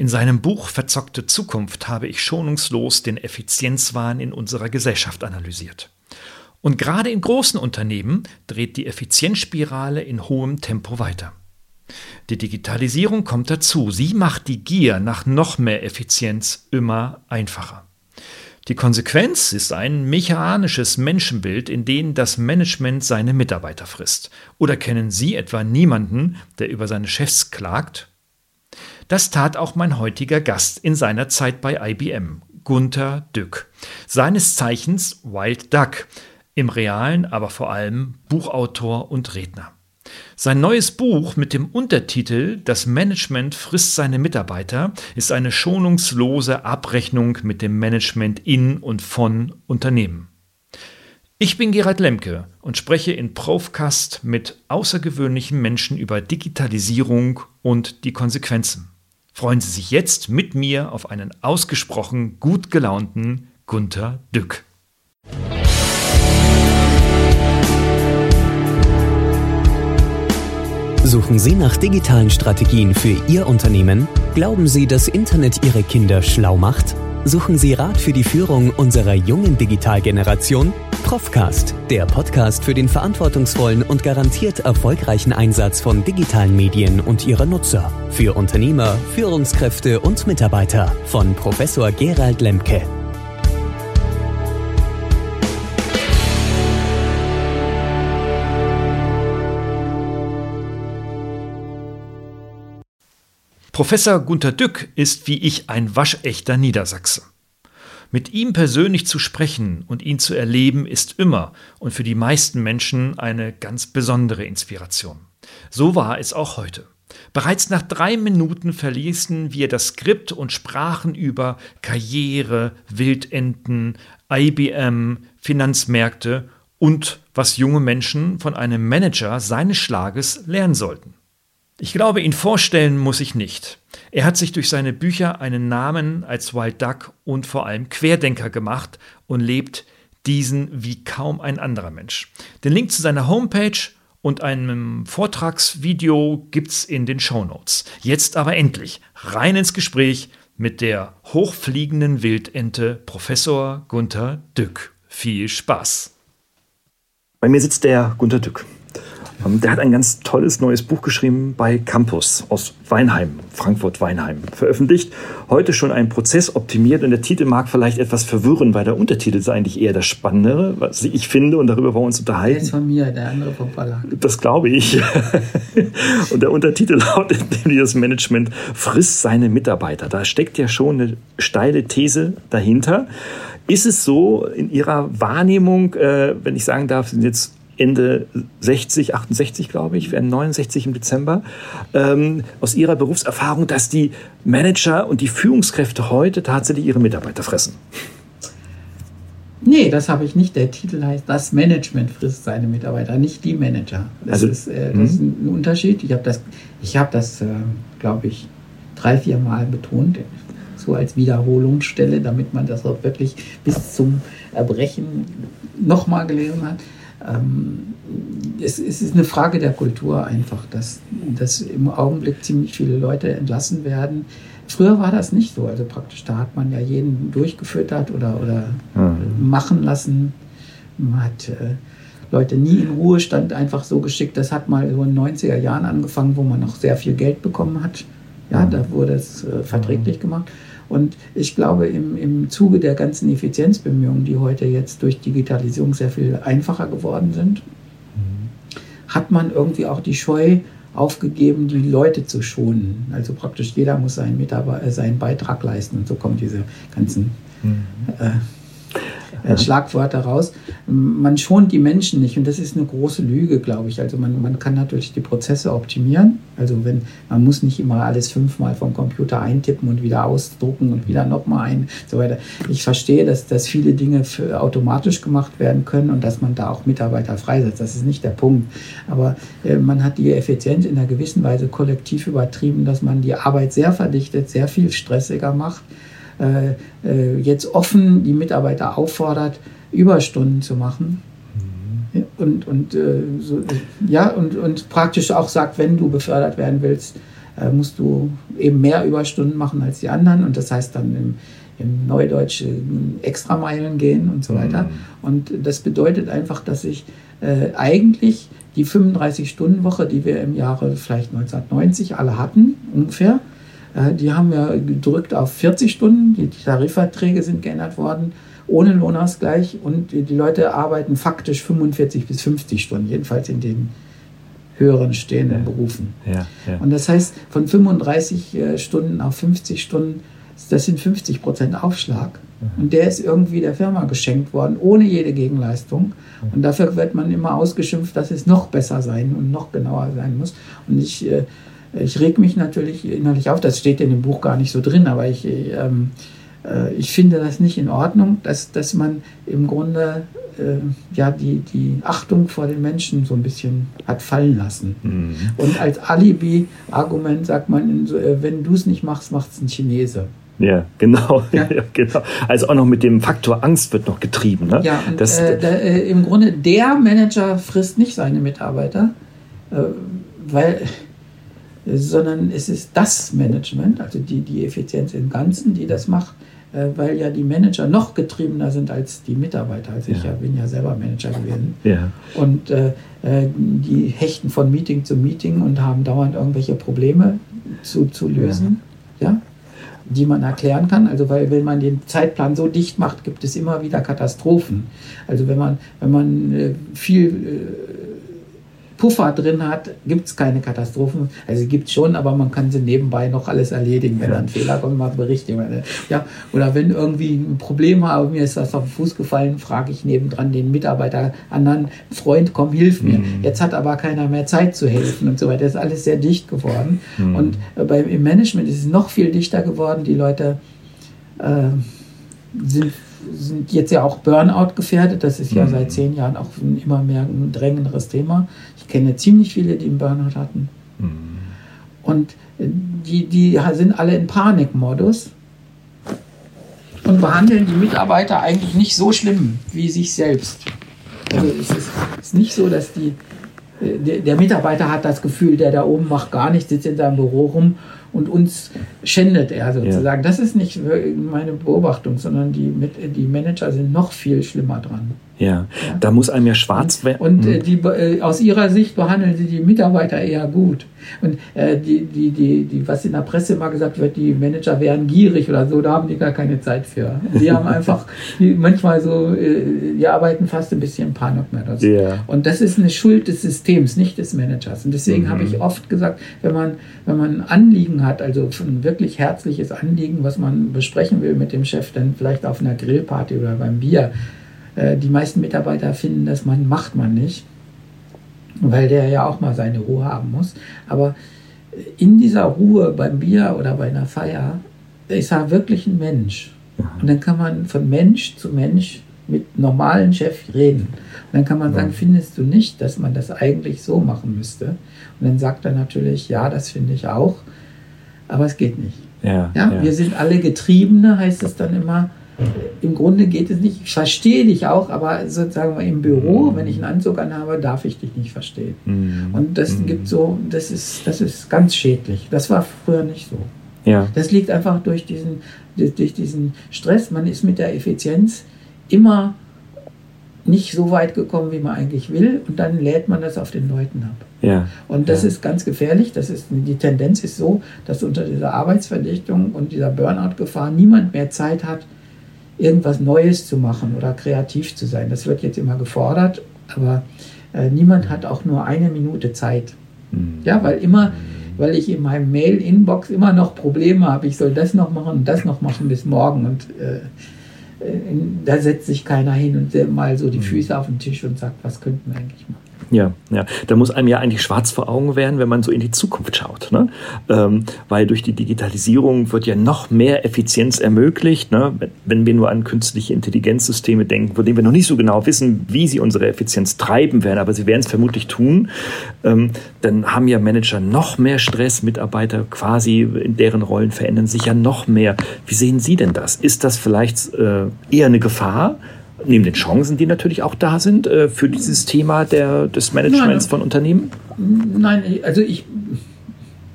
In seinem Buch Verzockte Zukunft habe ich schonungslos den Effizienzwahn in unserer Gesellschaft analysiert. Und gerade in großen Unternehmen dreht die Effizienzspirale in hohem Tempo weiter. Die Digitalisierung kommt dazu. Sie macht die Gier nach noch mehr Effizienz immer einfacher. Die Konsequenz ist ein mechanisches Menschenbild, in dem das Management seine Mitarbeiter frisst. Oder kennen Sie etwa niemanden, der über seine Chefs klagt? Das tat auch mein heutiger Gast in seiner Zeit bei IBM, Gunther Dück. Seines Zeichens Wild Duck, im realen, aber vor allem Buchautor und Redner. Sein neues Buch mit dem Untertitel Das Management frisst seine Mitarbeiter ist eine schonungslose Abrechnung mit dem Management in und von Unternehmen. Ich bin Gerald Lemke und spreche in Profcast mit außergewöhnlichen Menschen über Digitalisierung und die Konsequenzen. Freuen Sie sich jetzt mit mir auf einen ausgesprochen gut gelaunten Gunther Dück. Suchen Sie nach digitalen Strategien für Ihr Unternehmen? Glauben Sie, dass Internet Ihre Kinder schlau macht? Suchen Sie Rat für die Führung unserer jungen Digitalgeneration? Profcast, der Podcast für den verantwortungsvollen und garantiert erfolgreichen Einsatz von digitalen Medien und ihrer Nutzer. Für Unternehmer, Führungskräfte und Mitarbeiter von Professor Gerald Lemke. Professor Gunther Dück ist wie ich ein waschechter Niedersachse. Mit ihm persönlich zu sprechen und ihn zu erleben, ist immer und für die meisten Menschen eine ganz besondere Inspiration. So war es auch heute. Bereits nach drei Minuten verließen wir das Skript und sprachen über Karriere, Wildenten, IBM, Finanzmärkte und was junge Menschen von einem Manager seines Schlages lernen sollten. Ich glaube, ihn vorstellen muss ich nicht. Er hat sich durch seine Bücher einen Namen als Wild Duck und vor allem Querdenker gemacht und lebt diesen wie kaum ein anderer Mensch. Den Link zu seiner Homepage und einem Vortragsvideo gibt's in den Show Notes. Jetzt aber endlich rein ins Gespräch mit der hochfliegenden Wildente Professor Gunther Dück. Viel Spaß. Bei mir sitzt der Gunther Dück. Ähm, der hat ein ganz tolles neues Buch geschrieben bei Campus aus Weinheim, Frankfurt-Weinheim, veröffentlicht. Heute schon ein Prozess optimiert und der Titel mag vielleicht etwas verwirren, weil der Untertitel ist eigentlich eher das Spannendere, was ich finde und darüber wollen wir uns unterhalten. Der ist von mir, der andere vom Verlag. Das glaube ich. und der Untertitel lautet nämlich das Management frisst seine Mitarbeiter. Da steckt ja schon eine steile These dahinter. Ist es so in Ihrer Wahrnehmung, äh, wenn ich sagen darf, sind jetzt Ende 60, 68, glaube ich, werden 69 im Dezember, ähm, aus ihrer Berufserfahrung, dass die Manager und die Führungskräfte heute tatsächlich ihre Mitarbeiter fressen? Nee, das habe ich nicht. Der Titel heißt Das Management frisst seine Mitarbeiter, nicht die Manager. Das, also, ist, äh, das ist mhm. ein Unterschied. Ich habe das, ich hab das äh, glaube ich, drei, vier Mal betont, so als Wiederholungsstelle, damit man das auch wirklich bis zum Erbrechen nochmal gelesen hat. Ähm, es, es, ist eine Frage der Kultur einfach, dass, dass im Augenblick ziemlich viele Leute entlassen werden. Früher war das nicht so, also praktisch da hat man ja jeden durchgefüttert oder, oder mhm. machen lassen. Man hat äh, Leute nie in Ruhestand einfach so geschickt. Das hat mal so in den 90er Jahren angefangen, wo man noch sehr viel Geld bekommen hat. Ja, mhm. da wurde es äh, verträglich mhm. gemacht. Und ich glaube, im, im Zuge der ganzen Effizienzbemühungen, die heute jetzt durch Digitalisierung sehr viel einfacher geworden sind, mhm. hat man irgendwie auch die Scheu aufgegeben, die Leute zu schonen. Also praktisch jeder muss seinen, Mitarbeiter, äh, seinen Beitrag leisten. Und so kommen diese ganzen mhm. äh, äh, Schlagwörter raus. Man schont die Menschen nicht und das ist eine große Lüge, glaube ich. Also man, man kann natürlich die Prozesse optimieren. Also wenn man muss nicht immer alles fünfmal vom Computer eintippen und wieder ausdrucken und wieder nochmal ein, so weiter. Ich verstehe, dass, dass viele Dinge für, automatisch gemacht werden können und dass man da auch Mitarbeiter freisetzt. Das ist nicht der Punkt. Aber äh, man hat die Effizienz in einer gewissen Weise kollektiv übertrieben, dass man die Arbeit sehr verdichtet, sehr viel stressiger macht äh, äh, jetzt offen die Mitarbeiter auffordert, Überstunden zu machen. Mhm. Und, und, äh, so, ja, und, und praktisch auch sagt, wenn du befördert werden willst, äh, musst du eben mehr Überstunden machen als die anderen und das heißt dann im, im Neudeutsch Extrameilen gehen und so weiter. Mhm. Und das bedeutet einfach, dass ich äh, eigentlich die 35-Stunden-Woche, die wir im Jahre vielleicht 1990 alle hatten, ungefähr, äh, die haben wir gedrückt auf 40 Stunden. Die Tarifverträge sind geändert worden, ohne Lohnausgleich. Und die Leute arbeiten faktisch 45 bis 50 Stunden, jedenfalls in den höheren stehenden ja. Berufen. Ja, ja. Und das heißt, von 35 äh, Stunden auf 50 Stunden, das sind 50 Prozent Aufschlag. Mhm. Und der ist irgendwie der Firma geschenkt worden, ohne jede Gegenleistung. Mhm. Und dafür wird man immer ausgeschimpft, dass es noch besser sein und noch genauer sein muss. Und ich, äh, ich reg mich natürlich innerlich auf, das steht in dem Buch gar nicht so drin, aber ich, ähm, äh, ich finde das nicht in Ordnung, dass, dass man im Grunde äh, ja, die, die Achtung vor den Menschen so ein bisschen hat fallen lassen. Mhm. Und als Alibi-Argument sagt man, äh, wenn du es nicht machst, macht es ein Chinese. Ja, genau. Ja. ja. genau. Also auch noch mit dem Faktor Angst wird noch getrieben. Ne? Ja, und das, äh, der, äh, im Grunde der Manager frisst nicht seine Mitarbeiter, äh, weil, sondern es ist das Management, also die, die Effizienz im Ganzen, die das macht. Äh, weil ja die Manager noch getriebener sind als die Mitarbeiter. Also ich ja. bin ja selber Manager gewesen. Ja. Und äh, äh, die hechten von Meeting zu Meeting und haben dauernd irgendwelche Probleme zu, zu lösen. Ja. ja die man erklären kann. Also weil wenn man den Zeitplan so dicht macht, gibt es immer wieder Katastrophen. Also wenn man, wenn man äh, viel äh, Puffer drin hat, gibt es keine Katastrophen. Also gibt es schon, aber man kann sie nebenbei noch alles erledigen. Wenn ja. ein Fehler kommt, mal berichten. Ja, oder wenn irgendwie ein Problem habe, mir ist das auf den Fuß gefallen, frage ich nebendran den Mitarbeiter, anderen Freund, komm, hilf mir. Mhm. Jetzt hat aber keiner mehr Zeit zu helfen und so weiter. Das ist alles sehr dicht geworden. Mhm. Und äh, beim, im Management ist es noch viel dichter geworden. Die Leute äh, sind sind jetzt ja auch Burnout gefährdet. Das ist ja mhm. seit zehn Jahren auch ein immer mehr ein drängenderes Thema. Ich kenne ziemlich viele, die einen Burnout hatten. Mhm. Und die, die sind alle in Panikmodus und behandeln die Mitarbeiter eigentlich nicht so schlimm wie sich selbst. Also es ist, es ist nicht so, dass die, der, der Mitarbeiter hat das Gefühl, der da oben macht gar nichts, sitzt in seinem Büro rum und uns schändet er sozusagen. Ja. Das ist nicht meine Beobachtung, sondern die, die Manager sind noch viel schlimmer dran. Ja, ja. da muss einem ja schwarz werden. Und, und äh, die, äh, aus ihrer Sicht behandeln sie die Mitarbeiter eher gut. Und äh, die, die, die, die, was in der Presse immer gesagt wird, die Manager wären gierig oder so, da haben die gar keine Zeit für. Die haben einfach die manchmal so, äh, die arbeiten fast ein bisschen Panikmodus. Yeah. Und das ist eine Schuld des Systems, nicht des Managers. Und deswegen mhm. habe ich oft gesagt, wenn man, wenn man ein Anliegen hat, also ein wirklich herzliches Anliegen, was man besprechen will mit dem Chef, dann vielleicht auf einer Grillparty oder beim Bier, äh, die meisten Mitarbeiter finden, dass man macht man nicht, weil der ja auch mal seine Ruhe haben muss. Aber in dieser Ruhe beim Bier oder bei einer Feier ist er wirklich ein Mensch. Und dann kann man von Mensch zu Mensch mit normalen Chef reden. Und dann kann man sagen, findest du nicht, dass man das eigentlich so machen müsste? Und dann sagt er natürlich, ja, das finde ich auch, aber es geht nicht. Ja, ja, ja, Wir sind alle Getriebene, heißt es dann immer im Grunde geht es nicht, ich verstehe dich auch, aber sozusagen im Büro, mhm. wenn ich einen Anzug anhabe, darf ich dich nicht verstehen. Mhm. Und das mhm. gibt so, das ist, das ist ganz schädlich. Das war früher nicht so. Ja. Das liegt einfach durch diesen, durch diesen Stress. Man ist mit der Effizienz immer nicht so weit gekommen, wie man eigentlich will, und dann lädt man das auf den Leuten ab. Ja. Und das ja. ist ganz gefährlich. Das ist, die Tendenz ist so, dass unter dieser Arbeitsverdichtung und dieser Burnout-Gefahr niemand mehr Zeit hat, irgendwas Neues zu machen oder kreativ zu sein. Das wird jetzt immer gefordert, aber äh, niemand hat auch nur eine Minute Zeit. Mhm. Ja, weil immer, weil ich in meinem Mail-Inbox immer noch Probleme habe, ich soll das noch machen und das noch machen bis morgen und äh, äh da setzt sich keiner hin und mal so die mhm. Füße auf den Tisch und sagt, was könnten wir eigentlich machen. Ja, ja. Da muss einem ja eigentlich schwarz vor Augen werden, wenn man so in die Zukunft schaut. Ne? Ähm, weil durch die Digitalisierung wird ja noch mehr Effizienz ermöglicht. Ne? Wenn wir nur an künstliche Intelligenzsysteme denken, von denen wir noch nicht so genau wissen, wie sie unsere Effizienz treiben werden, aber sie werden es vermutlich tun, ähm, dann haben ja Manager noch mehr Stress, Mitarbeiter quasi in deren Rollen verändern sich ja noch mehr. Wie sehen Sie denn das? Ist das vielleicht äh, eher eine Gefahr? Neben den Chancen, die natürlich auch da sind äh, für dieses Thema der, des Managements Nein, von Unternehmen? Nein, also ich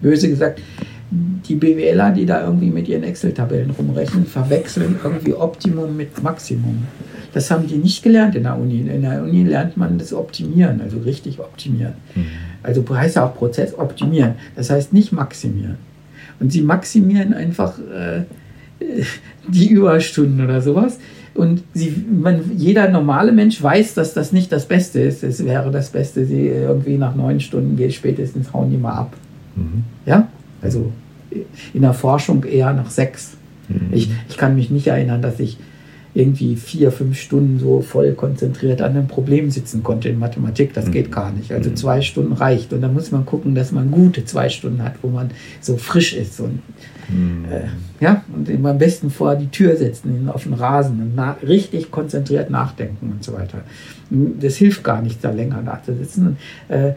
böse gesagt, die BWLer, die da irgendwie mit ihren Excel-Tabellen rumrechnen, verwechseln irgendwie Optimum mit Maximum. Das haben die nicht gelernt in der Uni. In der Uni lernt man das Optimieren, also richtig optimieren. Mhm. Also heißt ja auch Prozess optimieren. Das heißt nicht maximieren. Und sie maximieren einfach äh, die Überstunden oder sowas. Und sie, man, jeder normale Mensch weiß, dass das nicht das Beste ist. Es wäre das Beste, sie irgendwie nach neun Stunden geht, spätestens hauen die mal ab. Mhm. Ja? Also in der Forschung eher nach sechs. Mhm. Ich, ich kann mich nicht erinnern, dass ich irgendwie vier, fünf Stunden so voll konzentriert an einem Problem sitzen konnte in Mathematik. Das mhm. geht gar nicht. Also mhm. zwei Stunden reicht. Und da muss man gucken, dass man gute zwei Stunden hat, wo man so frisch ist und Mhm. Äh, ja, und ihm am besten vor die Tür setzen, ihn auf den Rasen und richtig konzentriert nachdenken und so weiter. Das hilft gar nicht, da länger nachzusitzen. Äh, äh,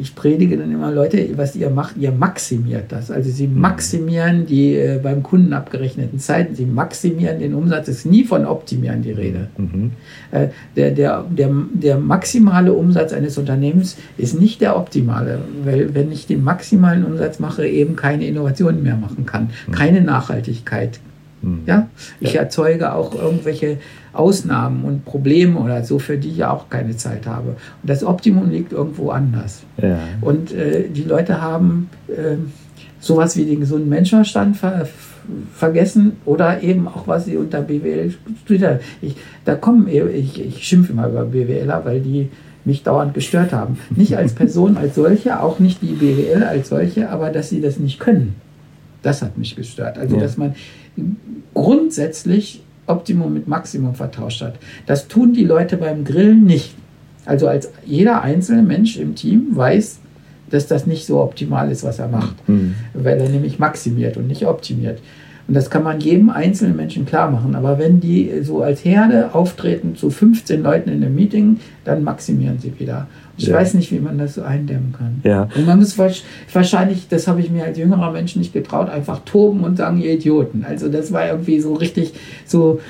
ich predige dann immer, Leute, was ihr macht, ihr maximiert das. Also sie mhm. maximieren die äh, beim Kunden abgerechneten Zeiten, sie maximieren den Umsatz, es ist nie von optimieren die Rede. Mhm. Äh, der, der, der, der maximale Umsatz eines Unternehmens ist nicht der optimale, weil wenn ich den maximalen Umsatz mache, eben keine Innovationen mehr machen kann, mhm. keine Nachhaltigkeit. Mhm. Ja, ich erzeuge auch irgendwelche Ausnahmen und Probleme oder so, für die ich auch keine Zeit habe. Und das Optimum liegt irgendwo anders. Ja. Und äh, die Leute haben äh, sowas wie den gesunden Menschenverstand ver vergessen oder eben auch, was sie unter BWL haben. Ich, da kommen, ich, ich schimpfe immer über BWLer, weil die mich dauernd gestört haben. Nicht als Person als solche, auch nicht die BWL als solche, aber dass sie das nicht können. Das hat mich gestört. Also, ja. dass man grundsätzlich Optimum mit Maximum vertauscht hat. Das tun die Leute beim Grillen nicht. Also als jeder einzelne Mensch im Team weiß, dass das nicht so optimal ist, was er macht, mhm. weil er nämlich maximiert und nicht optimiert. Und das kann man jedem einzelnen Menschen klar machen. Aber wenn die so als Herde auftreten zu 15 Leuten in einem Meeting, dann maximieren sie wieder. Ich ja. weiß nicht, wie man das so eindämmen kann. Ja. Und man muss wahrscheinlich, das habe ich mir als jüngerer Mensch nicht getraut, einfach toben und sagen, ihr Idioten. Also das war irgendwie so richtig so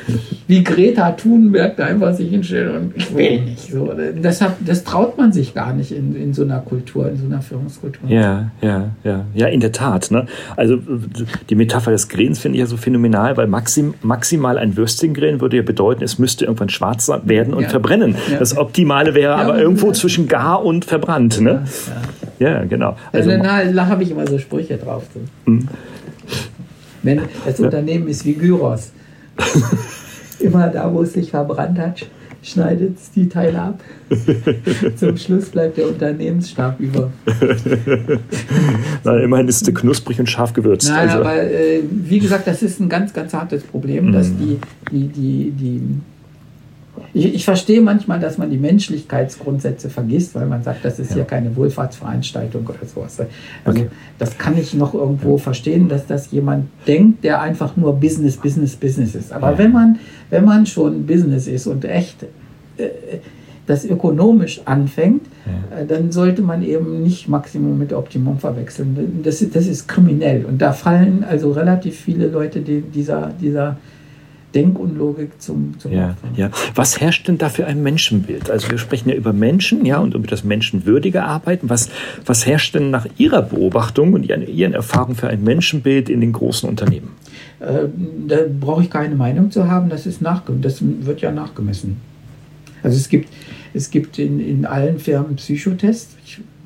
wie Greta Thunberg da einfach sich hinstellen und ich will nicht. So, das, hat, das traut man sich gar nicht in, in so einer Kultur, in so einer Führungskultur. Ja, ja, ja. Ja, in der Tat. Ne? Also die Metapher des Grillens finde ich ja so phänomenal, weil maxim, maximal ein Würstchen grillen würde ja bedeuten, es müsste irgendwann schwarz werden und ja. verbrennen. Ja. Das Optimale wäre aber irgendwo zwischen gar gar und verbrannt. Ne? Ja, ja. ja genau. Also, also da, habe ich immer so Sprüche drauf. Hm. Wenn das Unternehmen ist wie Gyros. immer da, wo es sich verbrannt hat, schneidet es die Teile ab. Zum Schluss bleibt der Unternehmensstab über. Na, immerhin ist es knusprig und scharf gewürzt. Nein, also. aber äh, wie gesagt, das ist ein ganz, ganz hartes Problem, dass hm. die, die, die, die ich, ich, verstehe manchmal, dass man die Menschlichkeitsgrundsätze vergisst, weil man sagt, das ist ja. hier keine Wohlfahrtsveranstaltung oder sowas. Also okay. das kann ich noch irgendwo verstehen, dass das jemand denkt, der einfach nur Business, Business, Business ist. Aber ja. wenn man, wenn man schon Business ist und echt äh, das ökonomisch anfängt, ja. äh, dann sollte man eben nicht Maximum mit Optimum verwechseln. Das, das ist kriminell. Und da fallen also relativ viele Leute die, dieser, dieser Denkunlogik zum, zum ja, ja. Was herrscht denn da für ein Menschenbild? Also wir sprechen ja über Menschen, ja, und über das menschenwürdige Arbeiten. Was, was herrscht denn nach Ihrer Beobachtung und Ihren Erfahrungen für ein Menschenbild in den großen Unternehmen? Äh, da brauche ich keine Meinung zu haben, das ist nachgemessen. Das wird ja nachgemessen. Also es gibt, es gibt in, in allen Firmen Psychotests.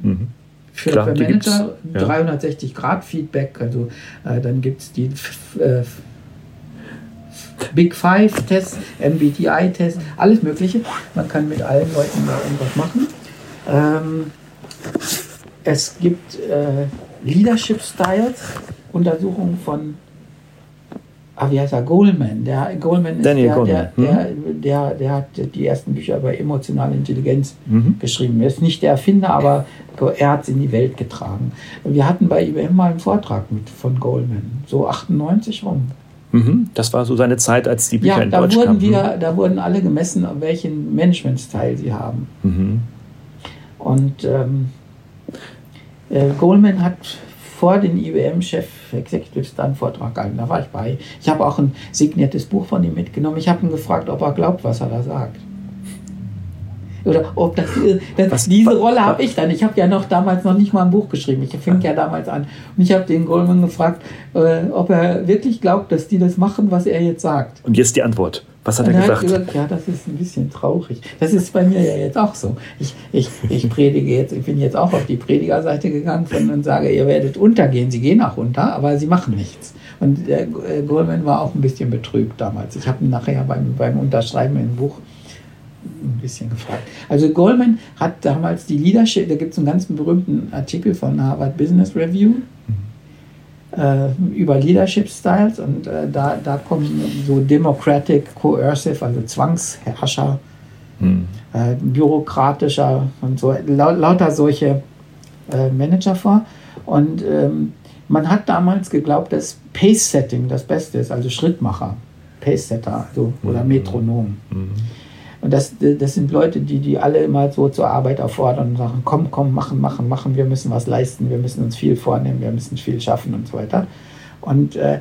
Mhm. Für, Klar, für Manager ja. 360 Grad Feedback, also äh, dann gibt es die äh, Big Five-Tests, MBTI-Tests, alles Mögliche. Man kann mit allen Leuten da irgendwas machen. Ähm, es gibt äh, Leadership Styles, Untersuchungen von Ah, wie heißt er? Goldman. Der, Goldman ist Daniel der, Goldman. Der, der, mhm. der, der, hat die ersten Bücher über emotionale Intelligenz mhm. geschrieben. Er ist nicht der Erfinder, aber er hat es in die Welt getragen. Wir hatten bei IBM mal einen Vortrag mit von Goldman, so 98 rum. Mhm. Das war so seine Zeit, als die Bücher ja, in Deutsch wurden kamen. Wir, da wurden alle gemessen, welchen Managementstil sie haben. Mhm. Und ähm, äh, Goldman hat vor den IBM-Chef Executives dann einen Vortrag gehalten. Da war ich bei. Ich habe auch ein signiertes Buch von ihm mitgenommen. Ich habe ihn gefragt, ob er glaubt, was er da sagt. Oder ob das, das was, diese Rolle habe ich dann. Ich habe ja noch damals noch nicht mal ein Buch geschrieben. Ich fing ja damals an. Und ich habe den Goldman gefragt, äh, ob er wirklich glaubt, dass die das machen, was er jetzt sagt. Und jetzt die Antwort. Was hat er, er gesagt? Hat gesagt? Ja, das ist ein bisschen traurig. Das ist bei mir ja jetzt auch so. Ich, ich, ich predige jetzt, ich bin jetzt auch auf die Predigerseite gegangen und sage, ihr werdet untergehen. Sie gehen auch unter, aber sie machen nichts. Und der äh, Goldman war auch ein bisschen betrübt damals. Ich habe ihn nachher beim, beim Unterschreiben im Buch ein bisschen gefragt. Also Goldman hat damals die Leadership, da gibt es einen ganz berühmten Artikel von Harvard Business Review mhm. äh, über Leadership Styles und äh, da, da kommen so Democratic, Coercive, also Zwangsherrscher, mhm. äh, bürokratischer und so, lauter solche äh, Manager vor. Und ähm, man hat damals geglaubt, dass Pace-Setting das Beste ist, also Schrittmacher, Pace-Setter also, oder mhm. Metronom. Mhm. Und das, das sind Leute, die, die alle immer so zur Arbeit auffordern und sagen, komm, komm, machen, machen, machen, wir müssen was leisten, wir müssen uns viel vornehmen, wir müssen viel schaffen und so weiter. Und äh,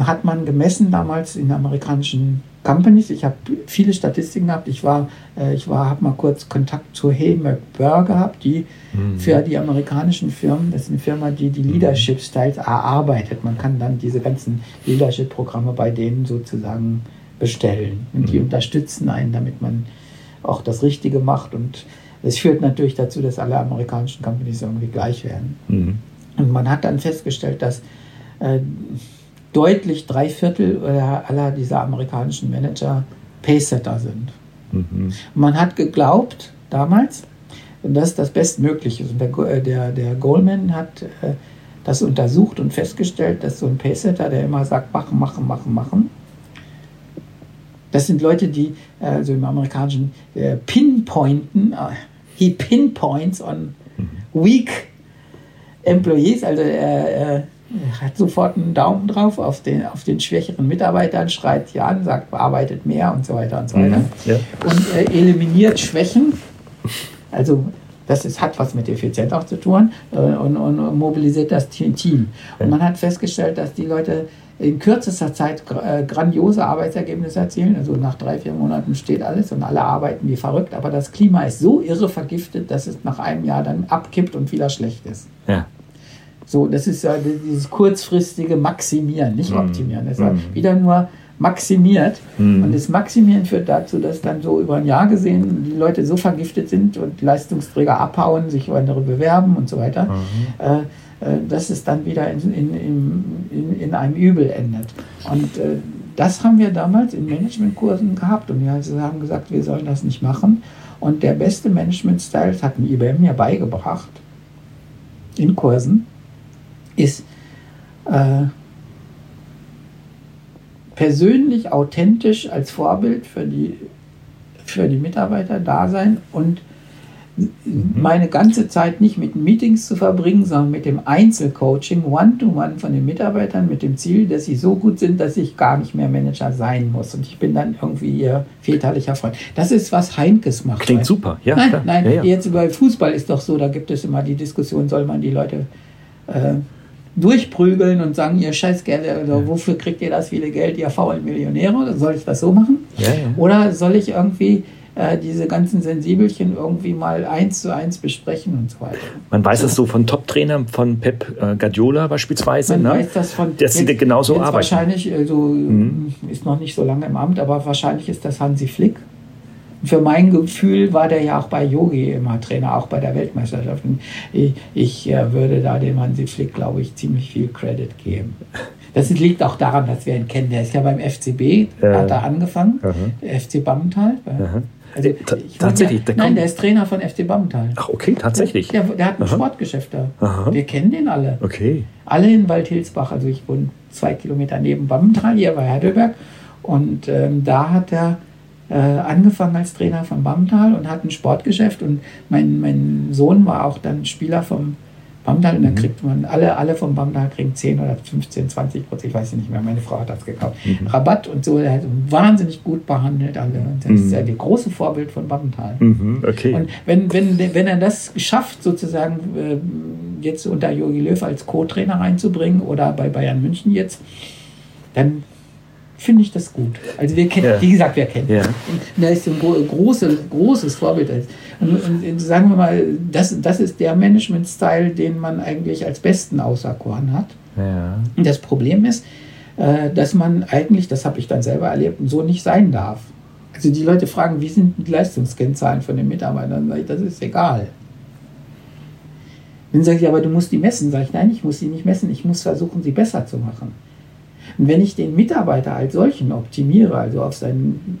hat man gemessen damals in amerikanischen Companies. Ich habe viele Statistiken gehabt. Ich war, äh, ich war, habe mal kurz Kontakt zu Hay McBurr gehabt, die mhm. für die amerikanischen Firmen, das ist eine Firma, die die mhm. Leadership Styles erarbeitet. Man kann dann diese ganzen Leadership-Programme bei denen sozusagen bestellen. Und die mhm. unterstützen einen, damit man auch das Richtige macht. Und es führt natürlich dazu, dass alle amerikanischen Companies irgendwie gleich werden. Mhm. Und man hat dann festgestellt, dass äh, deutlich drei Viertel aller dieser amerikanischen Manager Paysetter sind. Mhm. Man hat geglaubt damals, dass das Bestmögliche ist. Und der, äh, der, der Goldman hat äh, das untersucht und festgestellt, dass so ein Paysetter, der immer sagt, machen, machen, machen, machen, das sind Leute, die also im amerikanischen äh, pinpointen, uh, he pinpoints on weak employees, also er, äh, hat sofort einen Daumen drauf auf den, auf den schwächeren Mitarbeitern, schreit sie an, sagt, arbeitet mehr und so weiter und so weiter. Mhm, ja. Und äh, eliminiert Schwächen. Also das ist, hat was mit Effizienz auch zu tun äh, und, und, mobilisiert das Team. Und man hat festgestellt, dass die Leute in kürzester Zeit äh, grandiose Arbeitsergebnisse erzielen. Also nach drei, vier Monaten steht alles und alle arbeiten wie verrückt. Aber das Klima ist so irre vergiftet, dass es nach einem Jahr dann abkippt und wieder schlecht ist. Ja. So, das ist ja dieses kurzfristige Maximieren, nicht mhm. Optimieren. Das ist mhm. wieder nur maximiert. Mhm. Und das Maximieren führt dazu, dass dann so über ein Jahr gesehen die Leute so vergiftet sind und Leistungsträger abhauen, sich andere bewerben und so weiter, äh, äh, dass es dann wieder in, in, in, in einem Übel endet. Und äh, das haben wir damals in Managementkursen gehabt und wir haben gesagt, wir sollen das nicht machen. Und der beste Management-Style, hat mir IBM ja beigebracht, in Kursen, ist äh, persönlich authentisch als Vorbild für die, für die Mitarbeiter da sein und. Meine ganze Zeit nicht mit Meetings zu verbringen, sondern mit dem Einzelcoaching, One-to-One -one von den Mitarbeitern mit dem Ziel, dass sie so gut sind, dass ich gar nicht mehr Manager sein muss. Und ich bin dann irgendwie ihr väterlicher Freund. Das ist, was Heinkes macht. Klingt super, ja. Nein, nein ja, ja. jetzt bei Fußball ist doch so, da gibt es immer die Diskussion, soll man die Leute äh, durchprügeln und sagen, ihr Scheißgeld, also wofür kriegt ihr das viele Geld, ihr faulen Millionäre? Soll ich das so machen? Ja, ja. Oder soll ich irgendwie äh, diese ganzen Sensibelchen irgendwie mal eins zu eins besprechen und so weiter? Man weiß es so von Top-Trainern, von Pep äh, Guardiola beispielsweise, Man ne? weiß das von, dass sie genauso arbeiten. Wahrscheinlich, also, mhm. ist noch nicht so lange im Amt, aber wahrscheinlich ist das Hansi Flick für mein Gefühl war der ja auch bei Yogi immer Trainer, auch bei der Weltmeisterschaft. Ich, ich äh, würde da dem Hansi Flick, glaube ich, ziemlich viel Credit geben. Das liegt auch daran, dass wir ihn kennen. Der ist ja beim FCB, ja. hat er angefangen, der FC Bammental. Also, tatsächlich? Ja, nein, der ist Trainer von FC Bammental. Ach, okay, tatsächlich. Der, der, der hat ein Aha. Sportgeschäft da. Aha. Wir kennen den alle. Okay. Alle in Waldhilsbach. Also ich wohne zwei Kilometer neben Bammental, hier bei Heidelberg. Und ähm, da hat er äh, angefangen als Trainer von Bamtal und hat ein Sportgeschäft und mein, mein Sohn war auch dann Spieler vom Bamtal und dann mhm. kriegt man, alle, alle vom Bamtal kriegen 10 oder 15, 20 Prozent, ich weiß nicht mehr, meine Frau hat das gekauft. Mhm. Rabatt und so, er hat wahnsinnig gut behandelt alle. Und das mhm. ist ja das große Vorbild von Bamtal. Mhm. Okay. Und wenn, wenn, wenn er das schafft, sozusagen äh, jetzt unter Jogi Löw als Co-Trainer reinzubringen oder bei Bayern München jetzt, dann finde ich das gut. Also wir kennen, ja. wie gesagt, wir kennen. Ja. Und da ist ein große, großes Vorbild. Und, und, und, sagen wir mal, das, das ist der Management-Style, den man eigentlich als besten auserkoren hat. Ja. Und das Problem ist, äh, dass man eigentlich, das habe ich dann selber erlebt, so nicht sein darf. Also die Leute fragen, wie sind die Leistungskennzahlen von den Mitarbeitern? Sag ich, das ist egal. Dann sage ich, aber du musst die messen. Sage ich, nein, ich muss sie nicht messen. Ich muss versuchen, sie besser zu machen. Und wenn ich den Mitarbeiter als solchen optimiere, also auf seinen,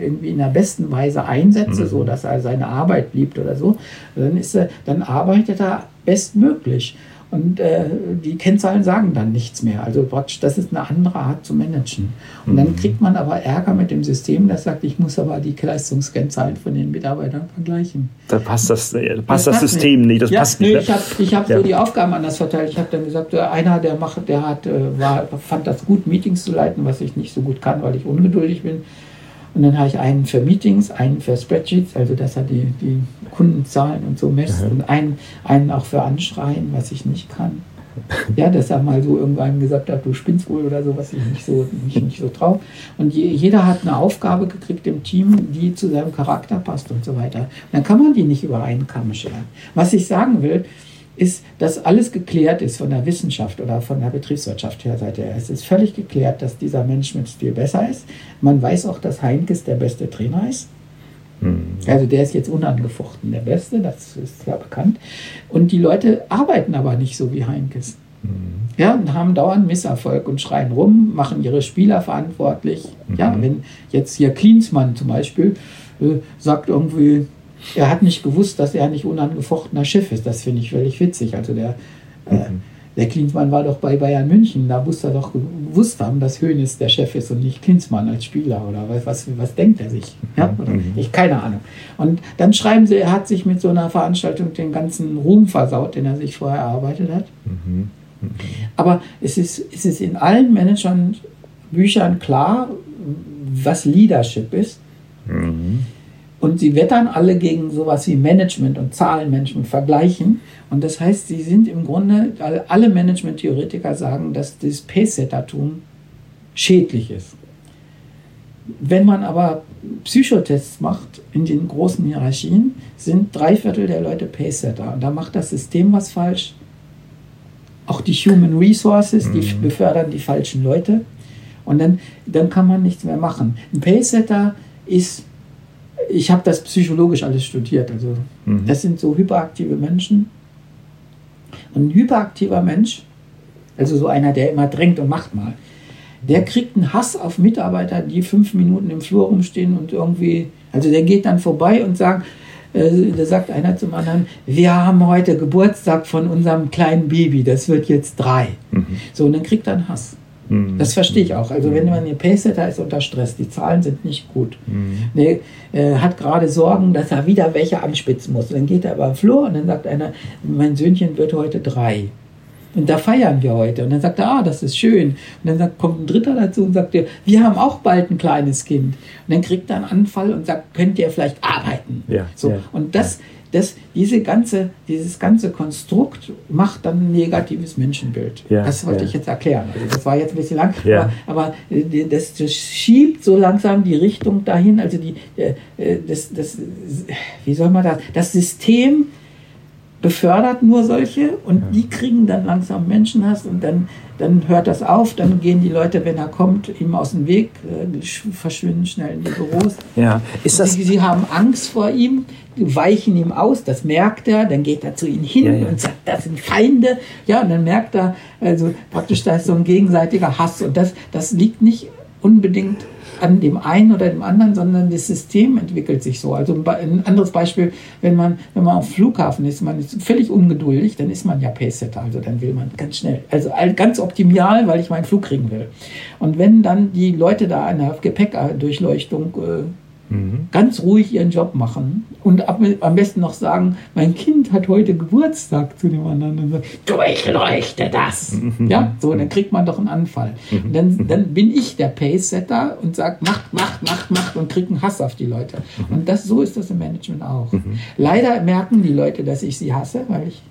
irgendwie in der besten Weise einsetze, mhm. so dass er seine Arbeit liebt oder so, dann ist er, dann arbeitet er bestmöglich. Und äh, die Kennzahlen sagen dann nichts mehr. Also das ist eine andere Art zu managen. Und mhm. dann kriegt man aber Ärger mit dem System, das sagt, ich muss aber die Leistungskennzahlen von den Mitarbeitern vergleichen. Da passt das, äh, passt das, das System nicht. nicht. Das ja, passt nö, nicht. Ich habe hab ja. so die Aufgaben anders verteilt. Ich habe dann gesagt, äh, einer, der macht, der hat, äh, war, fand das gut, Meetings zu leiten, was ich nicht so gut kann, weil ich ungeduldig bin. Und dann habe ich einen für Meetings, einen für Spreadsheets, also dass er die, die Kundenzahlen und so messt. Mhm. Und einen, einen auch für Anschreien, was ich nicht kann. Ja, dass er mal so irgendwann gesagt hat, du spinnst wohl oder so, was ich nicht so, nicht, nicht so traue. Und je, jeder hat eine Aufgabe gekriegt im Team, die zu seinem Charakter passt und so weiter. Und dann kann man die nicht über einen Kamm scheren. Was ich sagen will, ist, dass alles geklärt ist von der Wissenschaft oder von der Betriebswirtschaft her Seite. Es ist völlig geklärt, dass dieser Managementstil besser ist. Man weiß auch, dass Heinkes der beste Trainer ist. Mhm. Also der ist jetzt unangefochten der Beste, das ist ja bekannt. Und die Leute arbeiten aber nicht so wie Heinkes. Mhm. Ja, und haben dauernd Misserfolg und schreien rum, machen ihre Spieler verantwortlich. Mhm. Ja, wenn jetzt hier Klinsmann zum Beispiel äh, sagt irgendwie, er hat nicht gewusst, dass er nicht unangefochtener Chef ist. Das finde ich völlig witzig. Also der, äh, mhm. äh, der Klinsmann war doch bei Bayern München. Da muss er doch gewusst haben, dass Hönes der Chef ist und nicht Klinsmann als Spieler. Oder was, was, was denkt er sich? Ja? Oder mhm. Ich keine Ahnung. Und dann schreiben sie, er hat sich mit so einer Veranstaltung den ganzen Ruhm versaut, den er sich vorher erarbeitet hat. Mhm. Mhm. Aber es ist, es ist in allen Managern Büchern klar, was Leadership ist. Mhm. Und sie wettern alle gegen sowas wie Management und Zahlenmanagement vergleichen. Und das heißt, sie sind im Grunde, alle Management-Theoretiker sagen, dass das Pacesettertum schädlich ist. Wenn man aber Psychotests macht in den großen Hierarchien, sind drei Viertel der Leute Pacesetter. Und da macht das System was falsch. Auch die Human Resources, die mhm. befördern die falschen Leute. Und dann, dann kann man nichts mehr machen. Ein Pacesetter ist ich habe das psychologisch alles studiert. Also mhm. das sind so hyperaktive Menschen. Und ein hyperaktiver Mensch, also so einer, der immer drängt und macht mal, der kriegt einen Hass auf Mitarbeiter, die fünf Minuten im Flur rumstehen und irgendwie, also der geht dann vorbei und sagt, äh, da sagt einer zum anderen, wir haben heute Geburtstag von unserem kleinen Baby, das wird jetzt drei. Mhm. So, und dann kriegt er einen Hass. Mhm. Das verstehe ich auch. Also wenn man ein Paysetter ist unter Stress, die Zahlen sind nicht gut. Mhm. Der äh, hat gerade Sorgen, dass er wieder welche anspitzen muss. Dann geht er über den Flur und dann sagt einer, mein Söhnchen wird heute drei. Und da feiern wir heute. Und dann sagt er, ah, das ist schön. Und dann sagt, kommt ein Dritter dazu und sagt, wir haben auch bald ein kleines Kind. Und dann kriegt er einen Anfall und sagt, könnt ihr vielleicht arbeiten? Ja, so. Ja, und das, das, diese ganze, dieses ganze Konstrukt macht dann ein negatives Menschenbild. Ja, das wollte ja. ich jetzt erklären. Also das war jetzt ein bisschen lang, ja. aber, aber äh, das, das, schiebt so langsam die Richtung dahin. Also die, äh, äh, das, das, wie soll man das? Das System befördert nur solche und ja. die kriegen dann langsam Menschenhass und dann, dann hört das auf, dann gehen die Leute, wenn er kommt, ihm aus dem Weg, äh, verschwinden schnell in die Büros. Ja. Ist das sie, sie haben Angst vor ihm, weichen ihm aus, das merkt er, dann geht er zu ihnen hin ja, ja. und sagt, das sind Feinde. Ja, und dann merkt er, also praktisch da ist so ein gegenseitiger Hass und das, das liegt nicht unbedingt an dem einen oder dem anderen, sondern das System entwickelt sich so. Also ein anderes Beispiel, wenn man, wenn man auf Flughafen ist, man ist völlig ungeduldig, dann ist man ja Pacesetter, also dann will man ganz schnell, also ganz optimal, weil ich meinen Flug kriegen will. Und wenn dann die Leute da eine Gepäckdurchleuchtung äh, Mhm. Ganz ruhig ihren Job machen und ab, am besten noch sagen, mein Kind hat heute Geburtstag zu dem anderen und sagt, durchleuchte das. Mhm. Ja, so, dann kriegt man doch einen Anfall. Mhm. Dann, dann bin ich der Pace-Setter und sage, macht, macht, macht, macht und kriege einen Hass auf die Leute. Mhm. Und das, so ist das im Management auch. Mhm. Leider merken die Leute, dass ich sie hasse, weil ich,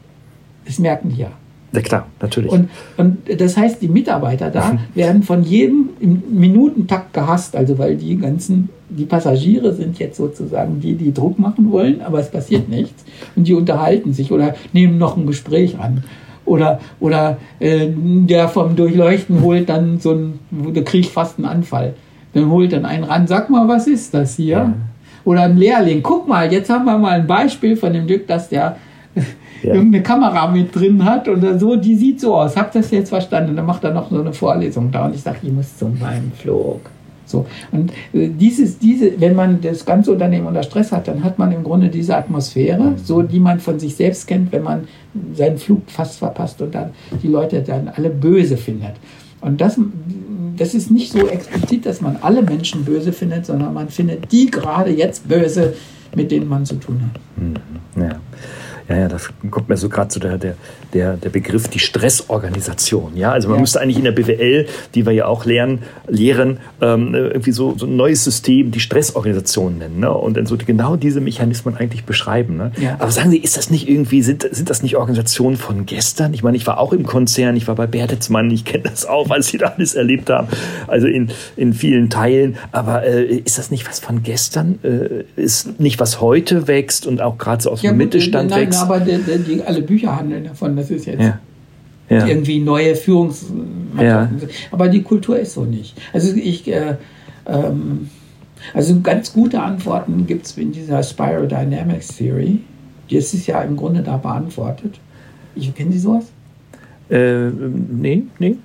das merken die ja. Ja klar, natürlich. Und, und das heißt, die Mitarbeiter da werden von jedem im Minutentakt gehasst, also weil die ganzen, die Passagiere sind jetzt sozusagen die, die Druck machen wollen, aber es passiert nichts. Und die unterhalten sich oder nehmen noch ein Gespräch an. Oder, oder äh, der vom Durchleuchten holt dann so ein, der kriegt fast einen Anfall. Dann holt dann einen ran, sag mal, was ist das hier? Ja. Oder ein Lehrling, guck mal, jetzt haben wir mal ein Beispiel von dem Glück, dass der ja. irgendeine Kamera mit drin hat oder so, die sieht so aus. Habt ihr das jetzt verstanden? Und dann macht er noch so eine Vorlesung da und ich sage, ich muss zum Heimflug. So. Und äh, dieses, diese, wenn man das ganze Unternehmen unter Stress hat, dann hat man im Grunde diese Atmosphäre, so die man von sich selbst kennt, wenn man seinen Flug fast verpasst und dann die Leute dann alle böse findet. Und das, das ist nicht so explizit, dass man alle Menschen böse findet, sondern man findet die gerade jetzt böse, mit denen man zu tun hat. Mhm. Ja. Ja, ja, das kommt mir so gerade zu der, der, der, der Begriff die Stressorganisation. Ja, also man ja. müsste eigentlich in der BWL, die wir ja auch lernen, lehren, ähm, irgendwie so, so ein neues System, die Stressorganisation nennen. Ne? Und dann so genau diese Mechanismen eigentlich beschreiben. Ne? Ja. Aber sagen Sie, ist das nicht irgendwie, sind, sind das nicht Organisationen von gestern? Ich meine, ich war auch im Konzern, ich war bei Bertelsmann, ich kenne das auch, weil Sie da alles erlebt haben. Also in, in vielen Teilen. Aber äh, ist das nicht was von gestern? Äh, ist nicht was heute wächst und auch gerade so aus ja, dem Mittelstand nein, wächst? Aber die, die, alle Bücher handeln davon. Das ist jetzt ja. Ja. irgendwie neue Führungs. Ja. Aber die Kultur ist so nicht. Also ich. Äh, ähm, also ganz gute Antworten gibt es in dieser Spiral Dynamics Theory. Die ist ja im Grunde da beantwortet. Ich, kennen Sie sowas? Äh, nee, nee.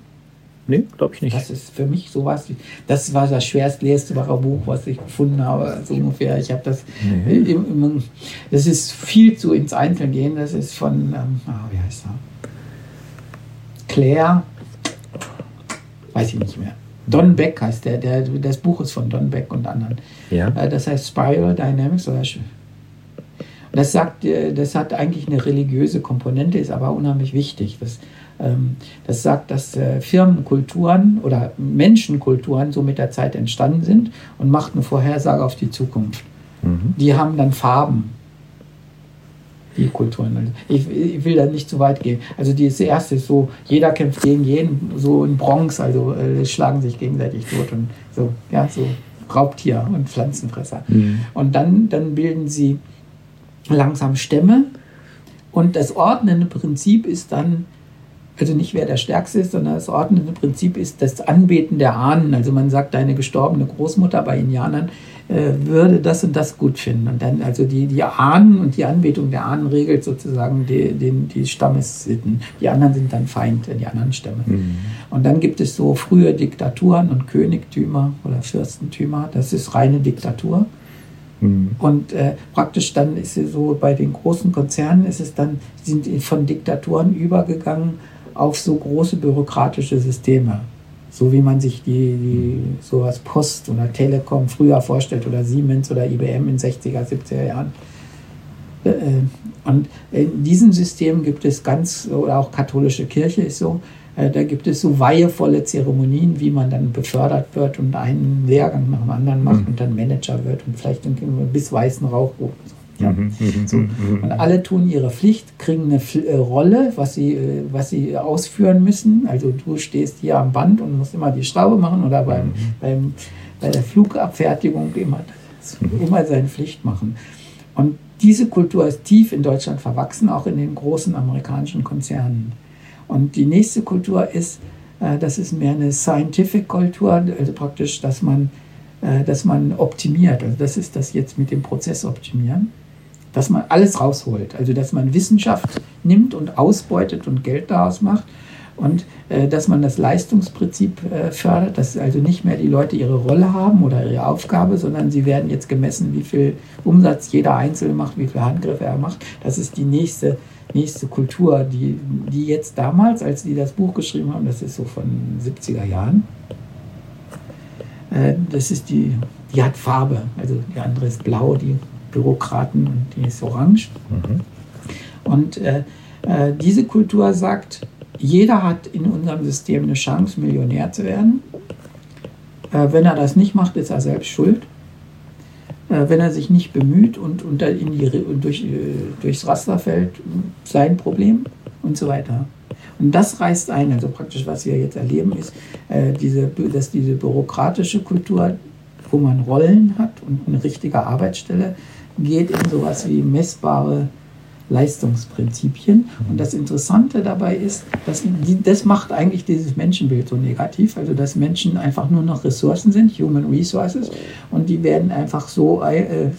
Nee, glaube ich nicht. Das ist für mich sowas, das war das schwerst lesbare Buch, was ich gefunden habe, so ungefähr. Ich habe das, nee. das ist viel zu ins Einzelne gehen, das ist von, ähm, ah, wie heißt er? Claire, weiß ich nicht mehr. Don Beck heißt der, der, das Buch ist von Don Beck und anderen. Ja. Äh, das heißt Spiral Dynamics oder das sagt, äh, das hat eigentlich eine religiöse Komponente, ist aber unheimlich wichtig. Das ähm, das sagt, dass äh, Firmenkulturen oder Menschenkulturen so mit der Zeit entstanden sind und macht eine Vorhersage auf die Zukunft. Mhm. Die haben dann Farben, die Kulturen. Ich, ich, will da nicht zu weit gehen. Also die erste ist so, jeder kämpft gegen jeden, so in Bronx, also äh, schlagen sich gegenseitig tot und so, ja, so Raubtier und Pflanzenfresser. Mhm. Und dann, dann bilden sie langsam Stämme und das ordnende Prinzip ist dann, also nicht wer der Stärkste ist, sondern das ordnende Prinzip ist das Anbeten der Ahnen. Also man sagt, deine gestorbene Großmutter bei Indianern äh, würde das und das gut finden. Und dann also die, die Ahnen und die Anbetung der Ahnen regelt sozusagen die, die, die Stammessitten. Die anderen sind dann Feind, die anderen Stämme. Mhm. Und dann gibt es so frühe Diktaturen und Königtümer oder Fürstentümer. Das ist reine Diktatur. Mhm. Und äh, praktisch dann ist es so, bei den großen Konzernen ist es dann, sind von Diktaturen übergegangen auf so große bürokratische Systeme. So wie man sich die, die sowas Post oder Telekom früher vorstellt oder Siemens oder IBM in 60er, 70er Jahren. Äh, und in diesem System gibt es ganz, oder auch katholische Kirche ist so, äh, da gibt es so weihevolle Zeremonien, wie man dann befördert wird und einen Lehrgang nach dem anderen macht mhm. und dann Manager wird und vielleicht bis weißen Rauch. Ja. Mhm, mhm, so. Mhm, und alle tun ihre Pflicht, kriegen eine äh, Rolle, was sie, äh, was sie ausführen müssen. Also du stehst hier am Band und musst immer die Schraube machen oder beim, beim, bei der Flugabfertigung immer, immer seine Pflicht machen. Und diese Kultur ist tief in Deutschland verwachsen, auch in den großen amerikanischen Konzernen. Und die nächste Kultur ist, äh, das ist mehr eine Scientific Kultur, also praktisch, dass man, dass man optimiert. Also das ist das jetzt mit dem Prozess optimieren dass man alles rausholt. Also dass man Wissenschaft nimmt und ausbeutet und Geld daraus macht und äh, dass man das Leistungsprinzip äh, fördert, dass also nicht mehr die Leute ihre Rolle haben oder ihre Aufgabe, sondern sie werden jetzt gemessen, wie viel Umsatz jeder Einzelne macht, wie viele Handgriffe er macht. Das ist die nächste, nächste Kultur, die, die jetzt damals, als die das Buch geschrieben haben, das ist so von 70er Jahren, äh, das ist die, die hat Farbe, also die andere ist blau, die Bürokraten und die ist orange. Mhm. Und äh, äh, diese Kultur sagt, jeder hat in unserem System eine Chance, Millionär zu werden. Äh, wenn er das nicht macht, ist er selbst schuld. Äh, wenn er sich nicht bemüht und, unter in die, durch, äh, durchs Raster fällt, sein Problem und so weiter. Und das reißt ein. Also praktisch, was wir jetzt erleben, ist, äh, diese, dass diese bürokratische Kultur, wo man Rollen hat und eine richtige Arbeitsstelle, geht in sowas wie messbare Leistungsprinzipien. Und das Interessante dabei ist, dass die, das macht eigentlich dieses Menschenbild so negativ, also dass Menschen einfach nur noch Ressourcen sind, Human Resources, und die werden einfach so äh,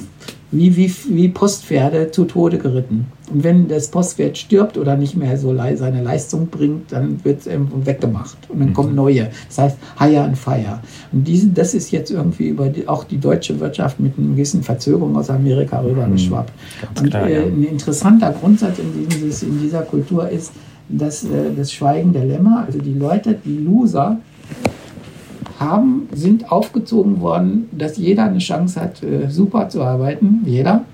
wie, wie, wie Postpferde zu Tode geritten. Und wenn das Postpferd stirbt oder nicht mehr so seine Leistung bringt, dann wird es weggemacht und dann mhm. kommen neue. Das heißt, Hire and Fire. Und diese, das ist jetzt irgendwie über die, auch die deutsche Wirtschaft mit einer gewissen Verzögerung aus Amerika rübergeschwappt. Mhm. Und klar, äh, ja. ein interessanter Grundsatz in, dieses, in dieser Kultur ist, dass äh, das Schweigen der Lämmer, also die Leute, die Loser, haben, sind aufgezogen worden, dass jeder eine Chance hat, äh, super zu arbeiten. Jeder.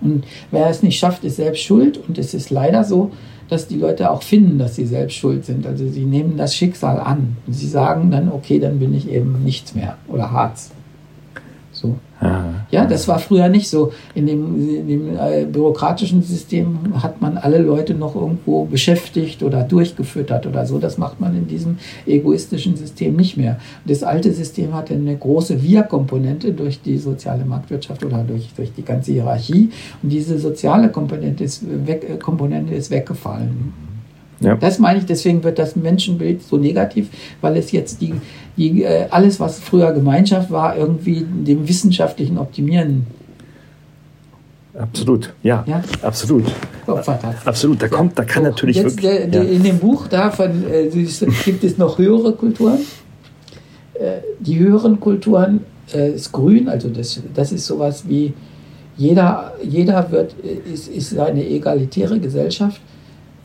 Und wer es nicht schafft, ist selbst schuld. Und es ist leider so, dass die Leute auch finden, dass sie selbst schuld sind. Also sie nehmen das Schicksal an. Und sie sagen dann, okay, dann bin ich eben nichts mehr oder Harz. So. Ja, das war früher nicht so. In dem, in dem äh, bürokratischen System hat man alle Leute noch irgendwo beschäftigt oder durchgefüttert oder so. Das macht man in diesem egoistischen System nicht mehr. Das alte System hatte eine große Wir-Komponente durch die soziale Marktwirtschaft oder durch, durch die ganze Hierarchie. Und diese soziale Komponente ist, weg, äh, Komponente ist weggefallen. Ja. Das meine ich, deswegen wird das Menschenbild so negativ, weil es jetzt die, die, äh, alles, was früher Gemeinschaft war, irgendwie dem wissenschaftlichen Optimieren. Absolut, ja, ja? absolut. Absolut, da kommt, da kann so, natürlich jetzt, wirklich. Der, der, ja. In dem Buch davon äh, gibt es noch höhere Kulturen. Äh, die höheren Kulturen äh, ist grün, also das, das ist sowas wie jeder, jeder wird, äh, ist, ist eine egalitäre Gesellschaft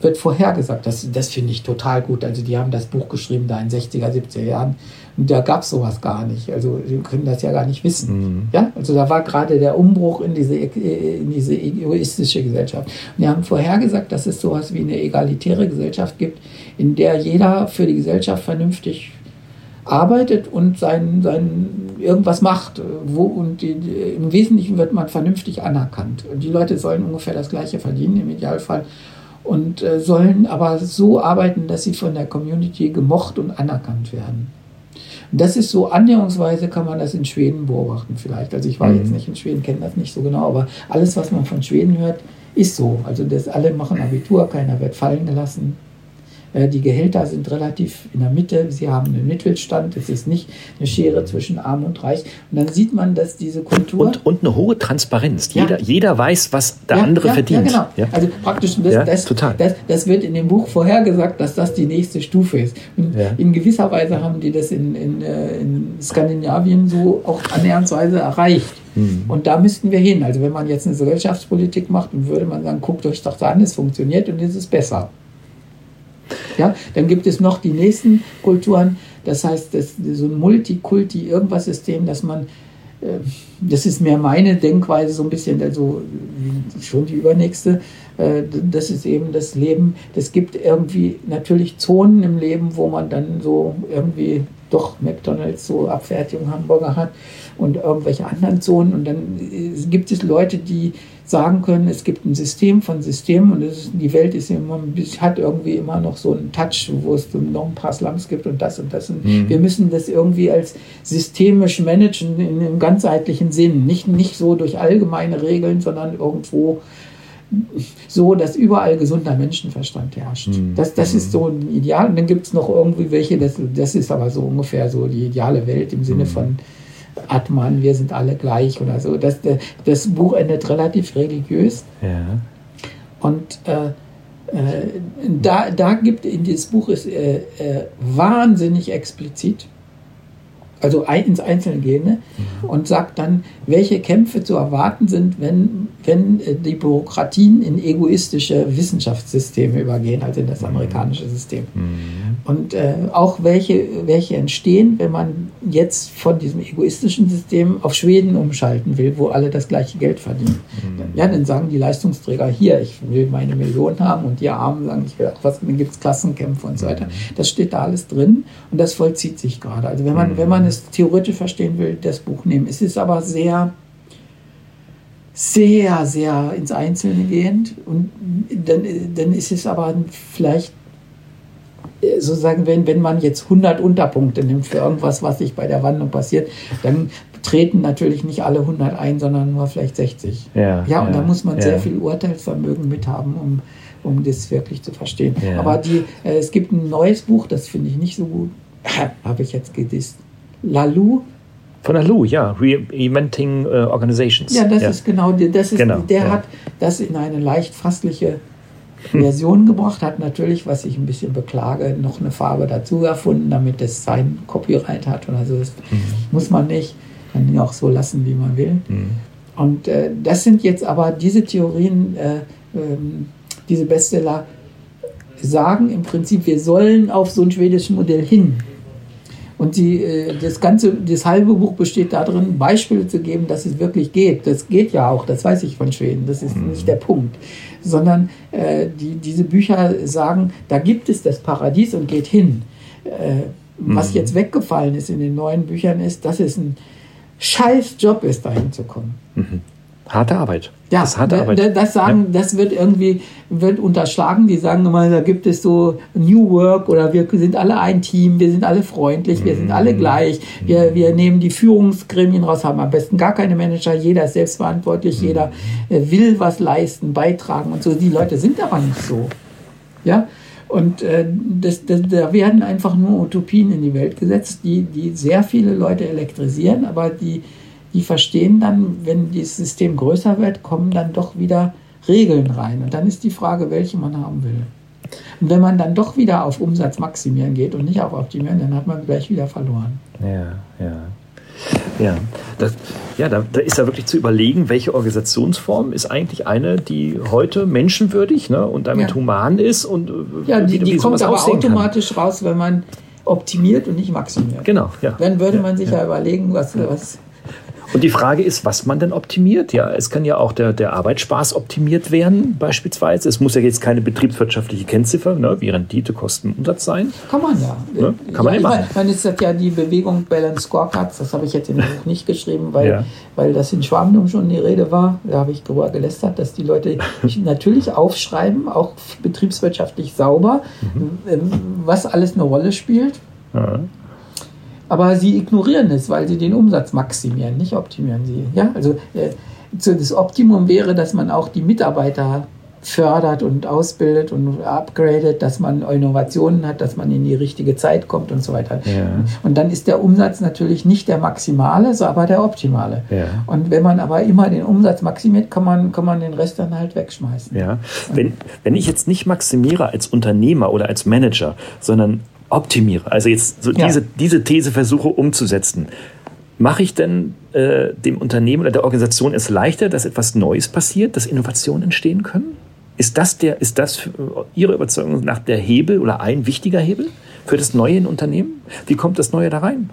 wird vorhergesagt. Das, das finde ich total gut. Also die haben das Buch geschrieben da in 60er, 70er Jahren. Und da gab es sowas gar nicht. Also die können das ja gar nicht wissen. Mhm. Ja? Also da war gerade der Umbruch in diese, in diese egoistische Gesellschaft. Und die haben vorhergesagt, dass es sowas wie eine egalitäre Gesellschaft gibt, in der jeder für die Gesellschaft vernünftig arbeitet und sein, sein irgendwas macht. Wo, und die, im Wesentlichen wird man vernünftig anerkannt. Und die Leute sollen ungefähr das Gleiche verdienen im Idealfall und äh, sollen aber so arbeiten, dass sie von der Community gemocht und anerkannt werden. Und das ist so annäherungsweise kann man das in Schweden beobachten vielleicht. Also ich war mhm. jetzt nicht in Schweden, kenne das nicht so genau, aber alles, was man von Schweden hört, ist so. Also das alle machen Abitur, keiner wird fallen gelassen. Äh, die Gehälter sind relativ in der Mitte. Sie haben einen Mittelstand. Es ist nicht eine Schere zwischen Arm und Reich. Und dann sieht man, dass diese Kultur. Und, und eine hohe Transparenz. Ja. Jeder, jeder weiß, was der ja, andere ja, verdient. Ja, genau. Also praktisch, das, das, total. Das, das, wird in dem Buch vorhergesagt, dass das die nächste Stufe ist. Und in gewisser Weise haben die das in, in, äh, in Skandinavien so auch annähernsweise erreicht. Mhm. Und da müssten wir hin. Also wenn man jetzt eine Gesellschaftspolitik macht, dann würde man sagen, guckt euch doch an, es funktioniert und es ist besser. Ja, dann gibt es noch die nächsten Kulturen, das heißt, das, so ein Multikulti-Irgendwas-System, dass man, äh, das ist mehr meine Denkweise, so ein bisschen, also schon die übernächste, äh, das ist eben das Leben, das gibt irgendwie natürlich Zonen im Leben, wo man dann so irgendwie doch McDonalds so Abfertigung Hamburger hat und irgendwelche anderen Zonen. Und dann äh, gibt es Leute, die sagen können, es gibt ein System von Systemen und ist, die Welt ist immer, hat irgendwie immer noch so einen Touch, wo es noch ein paar Slums gibt und das und das. Und mhm. Wir müssen das irgendwie als systemisch managen in einem ganzheitlichen Sinn. Nicht, nicht so durch allgemeine Regeln, sondern irgendwo so, dass überall gesunder Menschenverstand herrscht. Mhm. Das, das ist so ein Ideal. Und dann gibt es noch irgendwie welche, das, das ist aber so ungefähr so die ideale Welt im Sinne mhm. von Atman, wir sind alle gleich oder so. Das, das Buch endet relativ religiös. Ja. Und äh, äh, da, da gibt in dieses Buch ist äh, äh wahnsinnig explizit also ins Einzelne gehen ne? mhm. und sagt dann, welche Kämpfe zu erwarten sind, wenn, wenn äh, die Bürokratien in egoistische Wissenschaftssysteme übergehen, also in das mhm. amerikanische System. Mhm. Und äh, auch welche, welche entstehen, wenn man jetzt von diesem egoistischen System auf Schweden umschalten will, wo alle das gleiche Geld verdienen. Mhm. Ja, dann sagen die Leistungsträger hier, ich will meine Millionen haben und die Armen sagen, ich will auch was, dann gibt es Klassenkämpfe und so weiter. Mhm. Das steht da alles drin und das vollzieht sich gerade. Also wenn man, wenn man es theoretisch verstehen will, das Buch nehmen. Es ist aber sehr, sehr, sehr ins Einzelne gehend und dann, dann ist es aber vielleicht äh, sozusagen, wenn, wenn man jetzt 100 Unterpunkte nimmt für irgendwas, was sich bei der Wandlung passiert, dann treten natürlich nicht alle 100 ein, sondern nur vielleicht 60. Ja, ja und ja, da muss man ja. sehr viel Urteilsvermögen mit haben, um, um das wirklich zu verstehen. Ja. Aber die, äh, es gibt ein neues Buch, das finde ich nicht so gut, habe ich jetzt gedisst. Lalu. Von Lalu, ja, Reinventing uh, Organizations. Ja, das ist genau, das ist, genau, der hat das in eine leicht fassliche Version gebracht, hat natürlich, was ich ein bisschen beklage, noch eine Farbe dazu erfunden, damit es sein Copyright hat. Und also das mhm. muss man nicht. Kann ihn auch so lassen, wie man will. Mhm. Und äh, das sind jetzt aber diese Theorien, äh, ähm, diese Bestseller sagen im Prinzip, wir sollen auf so ein schwedisches Modell hin. Und die, äh, das ganze, das halbe Buch besteht darin, Beispiele zu geben, dass es wirklich geht. Das geht ja auch, das weiß ich von Schweden, das ist mhm. nicht der Punkt sondern äh, die, diese Bücher sagen, da gibt es das Paradies und geht hin. Äh, mhm. Was jetzt weggefallen ist in den neuen Büchern ist, dass es ein scheiß Job ist, dahin zu kommen. Mhm. Harte Arbeit. Ja, das, harte Arbeit. das sagen, ja. das wird irgendwie wird unterschlagen. Die sagen immer, da gibt es so New Work oder wir sind alle ein Team, wir sind alle freundlich, wir sind alle mhm. gleich. Wir, mhm. wir nehmen die Führungsgremien raus, haben am besten gar keine Manager, jeder ist selbstverantwortlich, mhm. jeder äh, will was leisten, beitragen und so. Die Leute sind aber nicht so. Ja, und äh, das, das, da werden einfach nur Utopien in die Welt gesetzt, die, die sehr viele Leute elektrisieren, aber die die verstehen dann, wenn das System größer wird, kommen dann doch wieder Regeln rein. Und dann ist die Frage, welche man haben will. Und wenn man dann doch wieder auf Umsatz maximieren geht und nicht auf optimieren, dann hat man gleich wieder verloren. Ja, ja. Ja, das, ja da, da, ist ja wirklich zu überlegen, welche Organisationsform ist eigentlich eine, die heute menschenwürdig ne, und damit ja. human ist und äh, ja, die, die kommt aber automatisch kann. raus, wenn man optimiert und nicht maximiert. Genau, ja. Dann würde man sich ja, ja überlegen, was, was und die Frage ist, was man denn optimiert? Ja, es kann ja auch der, der Arbeitsspaß optimiert werden, beispielsweise. Es muss ja jetzt keine betriebswirtschaftliche Kennziffer, ne, wie Rendite, Kosten, Umsatz sein. Kann man ja. Ne? Kann man ja, immer. Ich meine, ist ja die Bewegung Balance Scorecards, das habe ich jetzt in dem Buch nicht geschrieben, weil, ja. weil das in Schwabendum schon die Rede war. Da habe ich darüber gelästert, dass die Leute natürlich aufschreiben, auch betriebswirtschaftlich sauber, mhm. was alles eine Rolle spielt. Ja aber sie ignorieren es, weil sie den Umsatz maximieren, nicht optimieren sie. Ja, also äh, das Optimum wäre, dass man auch die Mitarbeiter fördert und ausbildet und upgradet, dass man Innovationen hat, dass man in die richtige Zeit kommt und so weiter. Ja. Und dann ist der Umsatz natürlich nicht der maximale, so aber der optimale. Ja. Und wenn man aber immer den Umsatz maximiert, kann man, kann man den Rest dann halt wegschmeißen. Ja. Wenn, wenn ich jetzt nicht maximiere als Unternehmer oder als Manager, sondern optimiere, also jetzt so ja. diese, diese These versuche umzusetzen, mache ich denn äh, dem Unternehmen oder der Organisation es leichter, dass etwas Neues passiert, dass Innovationen entstehen können? Ist das, der, ist das Ihre Überzeugung nach der Hebel oder ein wichtiger Hebel für das Neue in Unternehmen? Wie kommt das Neue da rein?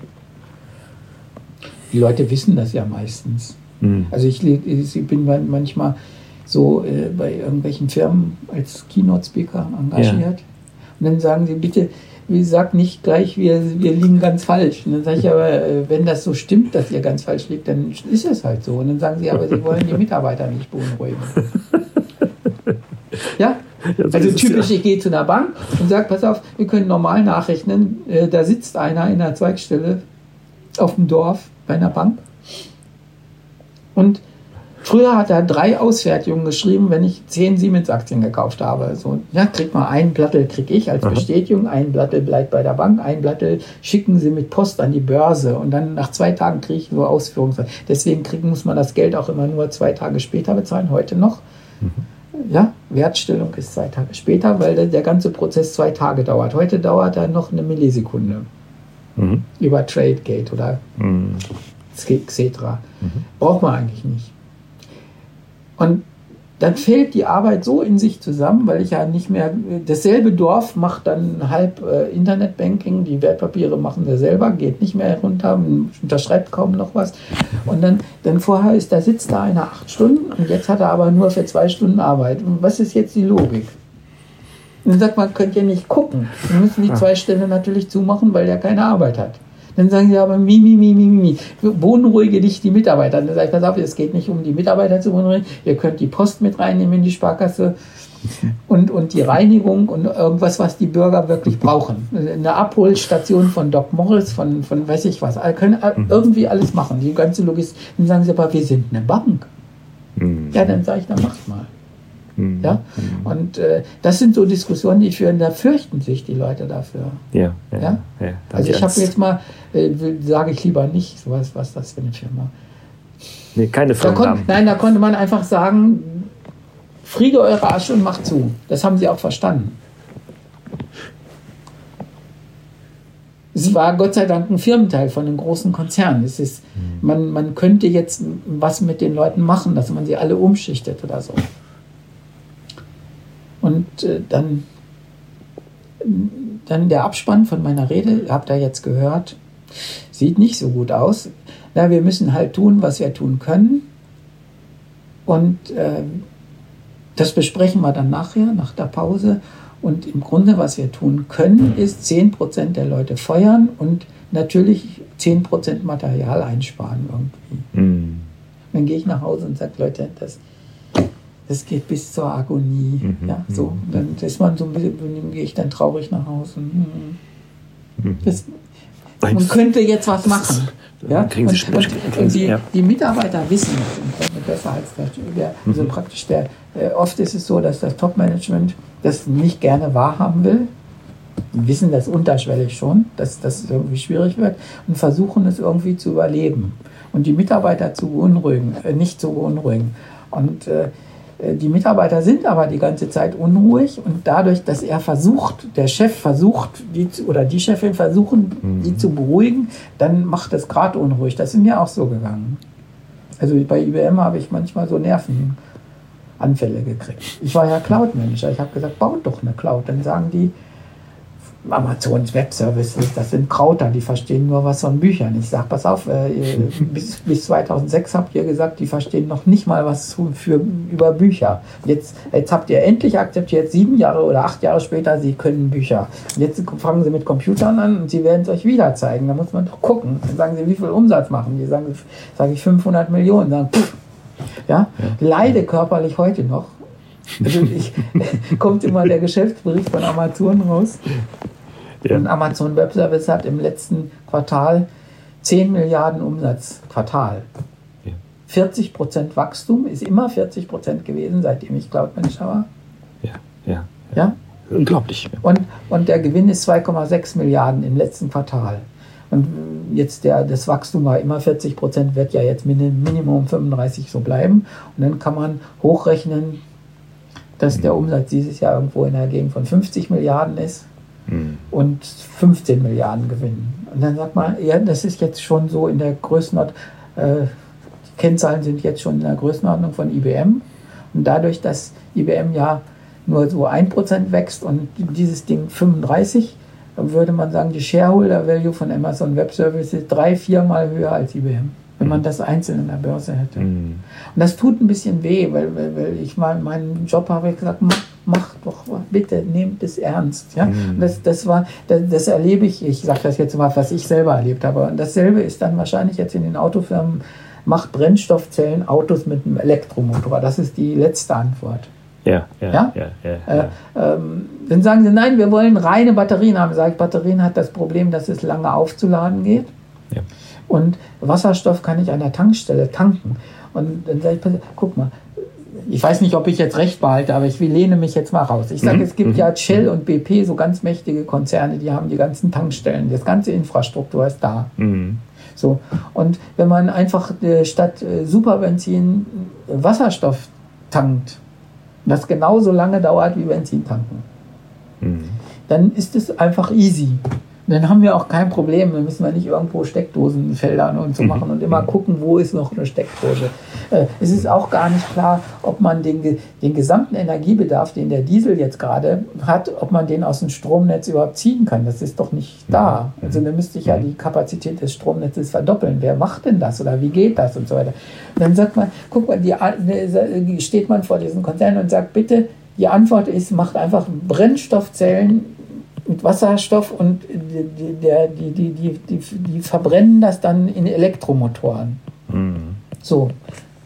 Die Leute wissen das ja meistens. Hm. Also ich, ich, bin manchmal so äh, bei irgendwelchen Firmen als Keynote-Speaker engagiert. Ja. Und dann sagen sie, bitte, wie sagt nicht gleich, wir, wir liegen ganz falsch. Und dann sage ich aber, äh, wenn das so stimmt, dass ihr ganz falsch liegt, dann ist es halt so. Und dann sagen sie, aber sie wollen die Mitarbeiter nicht beunruhigen. Ja? Also typisch, ich gehe zu einer Bank und sage, pass auf, wir können normal nachrechnen, äh, da sitzt einer in der Zweigstelle auf dem Dorf bei einer Bank und Früher hat er drei Ausfertigungen geschrieben, wenn ich zehn Siemens-Aktien gekauft habe. So, ja, kriegt mal ein Blattel, kriege ich als Aha. Bestätigung, ein Blattel bleibt bei der Bank, ein Blattel schicken sie mit Post an die Börse und dann nach zwei Tagen kriege ich nur Ausführungen. Deswegen krieg, muss man das Geld auch immer nur zwei Tage später bezahlen, heute noch. Mhm. Ja, Wertstellung ist zwei Tage später, weil der, der, ganze Prozess zwei Tage dauert. Heute dauert er noch eine Millisekunde. Mhm. Über TradeGate oder mhm. etc. Mhm. Braucht man eigentlich nicht. Und dann fällt die Arbeit so in sich zusammen, weil ich ja nicht mehr, dasselbe Dorf macht dann halb äh, Internetbanking, die Wertpapiere machen wir selber, geht nicht mehr herunter, unterschreibt kaum noch was. Und dann, dann vorher ist, da sitzt da einer acht Stunden und jetzt hat er aber nur für zwei Stunden Arbeit. Und was ist jetzt die Logik? Und dann sagt man, könnt ihr nicht gucken. Wir müssen die zwei Stellen natürlich zumachen, weil der keine Arbeit hat. Dann sagen sie aber, mi, mi, mi, mi, mi, beunruhige dich die Mitarbeiter. Dann sage ich, pass auf, es geht nicht um die Mitarbeiter zu beunruhigen. Ihr könnt die Post mit reinnehmen in die Sparkasse und, und die Reinigung und irgendwas, was die Bürger wirklich brauchen. Eine Abholstation von Doc Morris, von, von weiß ich was. Können Mhm. irgendwie alles machen. Die ganze Logistik. Dann sagen sie aber, wir sind eine Bank. Mhm. Ja, dann sage ich, dann macht mal. Mhm. Ja? Und äh, das sind so Diskussionen, die führen, da fürchten sich die Leute dafür. Ja, ja. Ja? ja. Also ich habe jetzt mal, äh, sage ich lieber nicht, sowas, was das für eine Firma. Nee, keine kon, Firmennamen. nein, da konnte man einfach sagen, friede eure Asche und macht zu. Das haben sie auch verstanden. Es war Gott sei Dank ein Firmenteil von einem großen Konzern. Es ist, man, man könnte jetzt was mit den Leuten machen, dass man sie alle umschichtet oder so. Und äh, dann, dann der Abspann von meiner Rede, habt ihr jetzt gehört, sieht nicht so gut aus. Na, wir müssen halt tun, was wir tun können. Und äh, das besprechen wir dann nachher, nach der Pause. Und im Grunde, was wir tun können, ist 10% der Leute feuern und natürlich 10% Material einsparen irgendwie. Mhm. Dann gehe ich nach Hause und sage, Leute, das, das geht bis zur Agonie. Mhm. Ja, so. Dann ist man so ein bisschen, gehe ich dann traurig nach Hause. Mhm. Das, man könnte jetzt was machen. Ja? Kriegen Sie und, und, die, ja. die Mitarbeiter wissen das besser als der, also praktisch der, äh, oft ist es so, dass das Top-Management das nicht gerne wahrhaben will. Die wissen das unterschwellig schon, dass das irgendwie schwierig wird und versuchen es irgendwie zu überleben und die Mitarbeiter zu beunruhigen, äh, nicht zu beunruhigen. Und äh, die Mitarbeiter sind aber die ganze Zeit unruhig und dadurch, dass er versucht, der Chef versucht, die zu, oder die Chefin versuchen, die zu beruhigen, dann macht es gerade unruhig. Das ist mir auch so gegangen. Also bei IBM habe ich manchmal so Nervenanfälle gekriegt. Ich war ja Cloud-Manager. Ich habe gesagt, baut doch eine Cloud. Dann sagen die, Amazons Web Services, das sind Krauter, die verstehen nur was von Büchern. Ich sage, pass auf, äh, bis, bis 2006 habt ihr gesagt, die verstehen noch nicht mal was zu- für, über Bücher. Jetzt, jetzt habt ihr endlich akzeptiert, sieben Jahre oder acht Jahre später, sie können Bücher. Jetzt fangen sie mit Computern an und sie werden es euch wieder zeigen. Da muss man doch gucken. Dann sagen sie, wie viel Umsatz machen die? Sagen, sage ich 500 Millionen. Sagen, pff, ja, leide körperlich heute noch. Also ich, kommt immer der Geschäftsbericht von Amazon raus. Ja. Und Amazon Web Service hat im letzten Quartal 10 Milliarden Umsatz Quartal. Ja. 40 Prozent Wachstum ist immer 40 Prozent gewesen, seitdem ich Cloud Manager war. Ja, ja. Ja? Unglaublich. Und, und der Gewinn ist 2,6 Milliarden im letzten Quartal. Und jetzt der, das Wachstum war immer 40 Prozent, wird ja jetzt Min- Minimum 35 so bleiben. Und dann kann man hochrechnen, dass der Umsatz dieses Jahr irgendwo in der Gegend von 50 Milliarden ist Mhm. und 15 Milliarden gewinnen. Und dann sagt man, ja, das ist jetzt schon so in der Größenordnung, äh, die Kennzahlen sind jetzt schon in der Größenordnung von IBM. Und dadurch, dass IBM ja nur so 1% wächst und dieses Ding 35, dann würde man sagen, die Shareholder Value von Amazon Web Services drei, viermal höher als IBM, wenn man das einzeln in der Börse hätte. Mhm. Und das tut ein bisschen weh, weil, weil, weil ich mal meinen Job habe ich gesagt, mach, mach doch mal, bitte, nehmt es ernst. Ja? Und das, das, war, das, das erlebe ich, ich sage das jetzt mal, was ich selber erlebt habe. Und dasselbe ist dann wahrscheinlich jetzt in den Autofirmen, macht Brennstoffzellen Autos mit einem Elektromotor. Das ist die letzte Antwort. Ja, ja, Ja? ja, ja. ja, Äh, ähm, dann sagen sie, nein, wir wollen reine Batterien haben. Sag ich, Batterien hat das Problem, dass es lange aufzuladen geht. Ja. Und Wasserstoff kann ich an der Tankstelle tanken. Und dann sage ich, guck mal, ich weiß nicht, ob ich jetzt recht behalte, aber ich lehne mich jetzt mal raus. Ich sage, es gibt ja Shell und BP, so ganz mächtige Konzerne, die haben die ganzen Tankstellen, das ganze Infrastruktur ist da. Mhm. So. Und wenn man einfach statt äh, Superbenzin Wasserstoff tankt, das genauso lange dauert wie Benzin tanken, Mhm. dann ist es einfach easy. Dann haben wir auch kein Problem. Dann müssen wir nicht irgendwo Steckdosenfeldern und so machen und immer gucken, wo ist noch eine Steckdose. Äh, es ist auch gar nicht klar, ob man den, den gesamten Energiebedarf, den der Diesel jetzt gerade hat, ob man den aus dem Stromnetz überhaupt ziehen kann. Das ist doch nicht da. Also dann müsste ich ja die Kapazität des Stromnetzes verdoppeln. Wer macht denn das oder wie geht das und so weiter. Und dann sagt man, guck mal, die, ne, steht man vor diesen Konzernen und sagt, bitte, die Antwort ist, macht einfach Brennstoffzellen mit Wasserstoff und die, der, die, die, die, die, die verbrennen das dann in Elektromotoren. Mhm. So,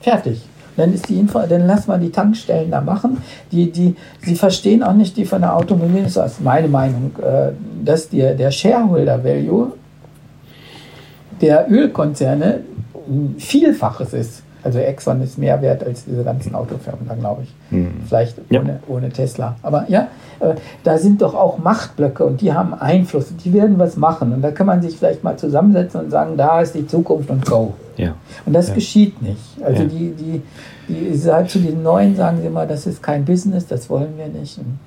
fertig. Dann ist die Info, dann lass mal die Tankstellen da machen. Die, die, sie verstehen auch nicht die von der Automobilindustrie, das ist meine Meinung, äh, dass der, der Shareholder Value der Ölkonzerne ein Vielfaches ist. Also Exxon ist mehr wert als diese ganzen Autofirmen, da glaube ich. Mhm. Vielleicht ohne, ja. ohne Tesla. Aber ja, äh, da sind doch auch Machtblöcke und die haben Einfluss und die werden was machen. Und da kann man sich vielleicht mal zusammensetzen und sagen, da ist die Zukunft und go. Ja. Und das ja. geschieht nicht. Also die, die, die, zu den Neuen sagen sie immer, das ist kein Business, das wollen wir nicht. Und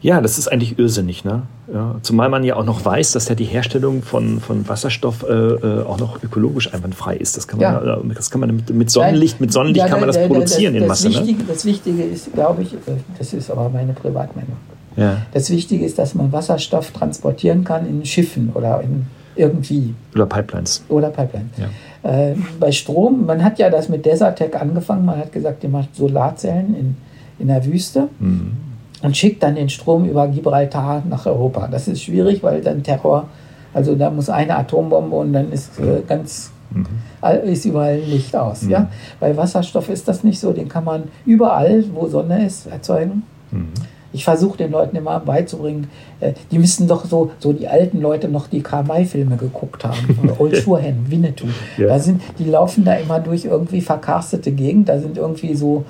ja, das ist eigentlich irrsinnig. Ne? Ja, zumal man ja auch noch weiß, dass ja die Herstellung von, von Wasserstoff äh, äh auch noch ökologisch einwandfrei ist. Das kann man, ja. Äh, das kann man mit, mit Sonnenlicht, mit Sonnenlicht ja, kann man das produzieren das, in Masse. Das ne? Wichtige, ne? das Wichtige ist, glaube ich, äh, das ist aber meine Privatmeinung. Ja. Das Wichtige ist, dass man Wasserstoff transportieren kann in Schiffen oder in irgendwie. Oder Pipelines. Oder Pipelines. Ja. Äh, bei Strom, man hat ja das mit Desertec angefangen, man hat gesagt, ihr macht Solarzellen in, in der Wüste. Mhm und schickt dann den Strom über Gibraltar nach Europa. Das ist schwierig, weil dann Terror, also da muss eine Atombombe und dann ist äh, ganz mhm. ist überall Licht aus. Mhm. Ja? Bei Wasserstoff ist das nicht so, den kann man überall, wo Sonne ist, erzeugen. Mhm. Ich versuche den Leuten immer beizubringen, äh, die müssen doch so, so die alten Leute noch die Karl-May-Filme geguckt haben. Old Surehand, Winnetou. Ja. Da sind, die laufen da immer durch irgendwie verkarstete Gegend. Da sind irgendwie so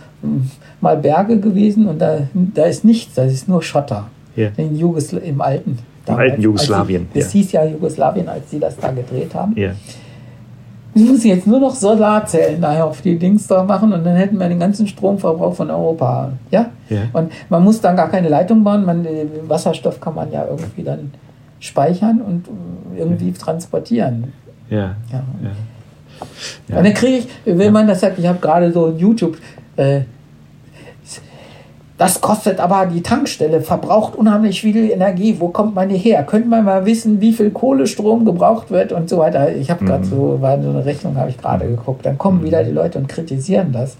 mal Berge gewesen und da, da ist nichts, da ist nur Schotter. Ja. In Jugosla Im alten. Im alten Jugoslawien. Es ja. hieß ja Jugoslawien, als sie das da gedreht haben. Ja. Ich muss jetzt nur noch Solarzellen daher auf die Dings da machen und dann hätten wir den ganzen Stromverbrauch von Europa. Ja? ja? Und man muss dann gar keine Leitung bauen. Man, Wasserstoff kann man ja irgendwie dann speichern und irgendwie transportieren. Ja. ja. ja. Und dann kriege ich, wenn man das sagt, ich habe gerade so YouTube. Äh, das kostet aber die Tankstelle, verbraucht unheimlich viel Energie. Wo kommt man die her? Könnte man mal wissen, wie viel Kohlestrom gebraucht wird und so weiter? Ich habe gerade mhm. so, war so eine Rechnung, habe ich gerade geguckt. Dann kommen wieder die Leute und kritisieren das.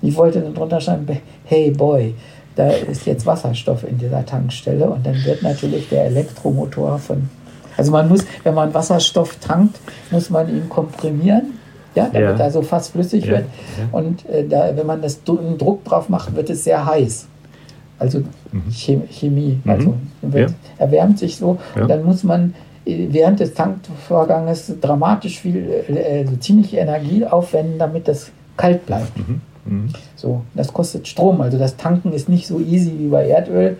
Ich wollte dann drunter schreiben, hey boy, da ist jetzt Wasserstoff in dieser Tankstelle und dann wird natürlich der Elektromotor von. Also man muss, wenn man Wasserstoff tankt, muss man ihn komprimieren ja, damit ja. er so fast flüssig ja. wird. Ja. Und äh, da, wenn man das einen Druck drauf macht, wird es sehr heiß also mhm. Chemie, mhm. also ja. erwärmt sich so. Und dann muss man äh, während des Tankvorganges dramatisch viel, äh, also ziemlich Energie aufwenden, damit das kalt bleibt. Mhm. mhm. So, das kostet Strom. Also das Tanken ist nicht so easy wie bei Erdöl.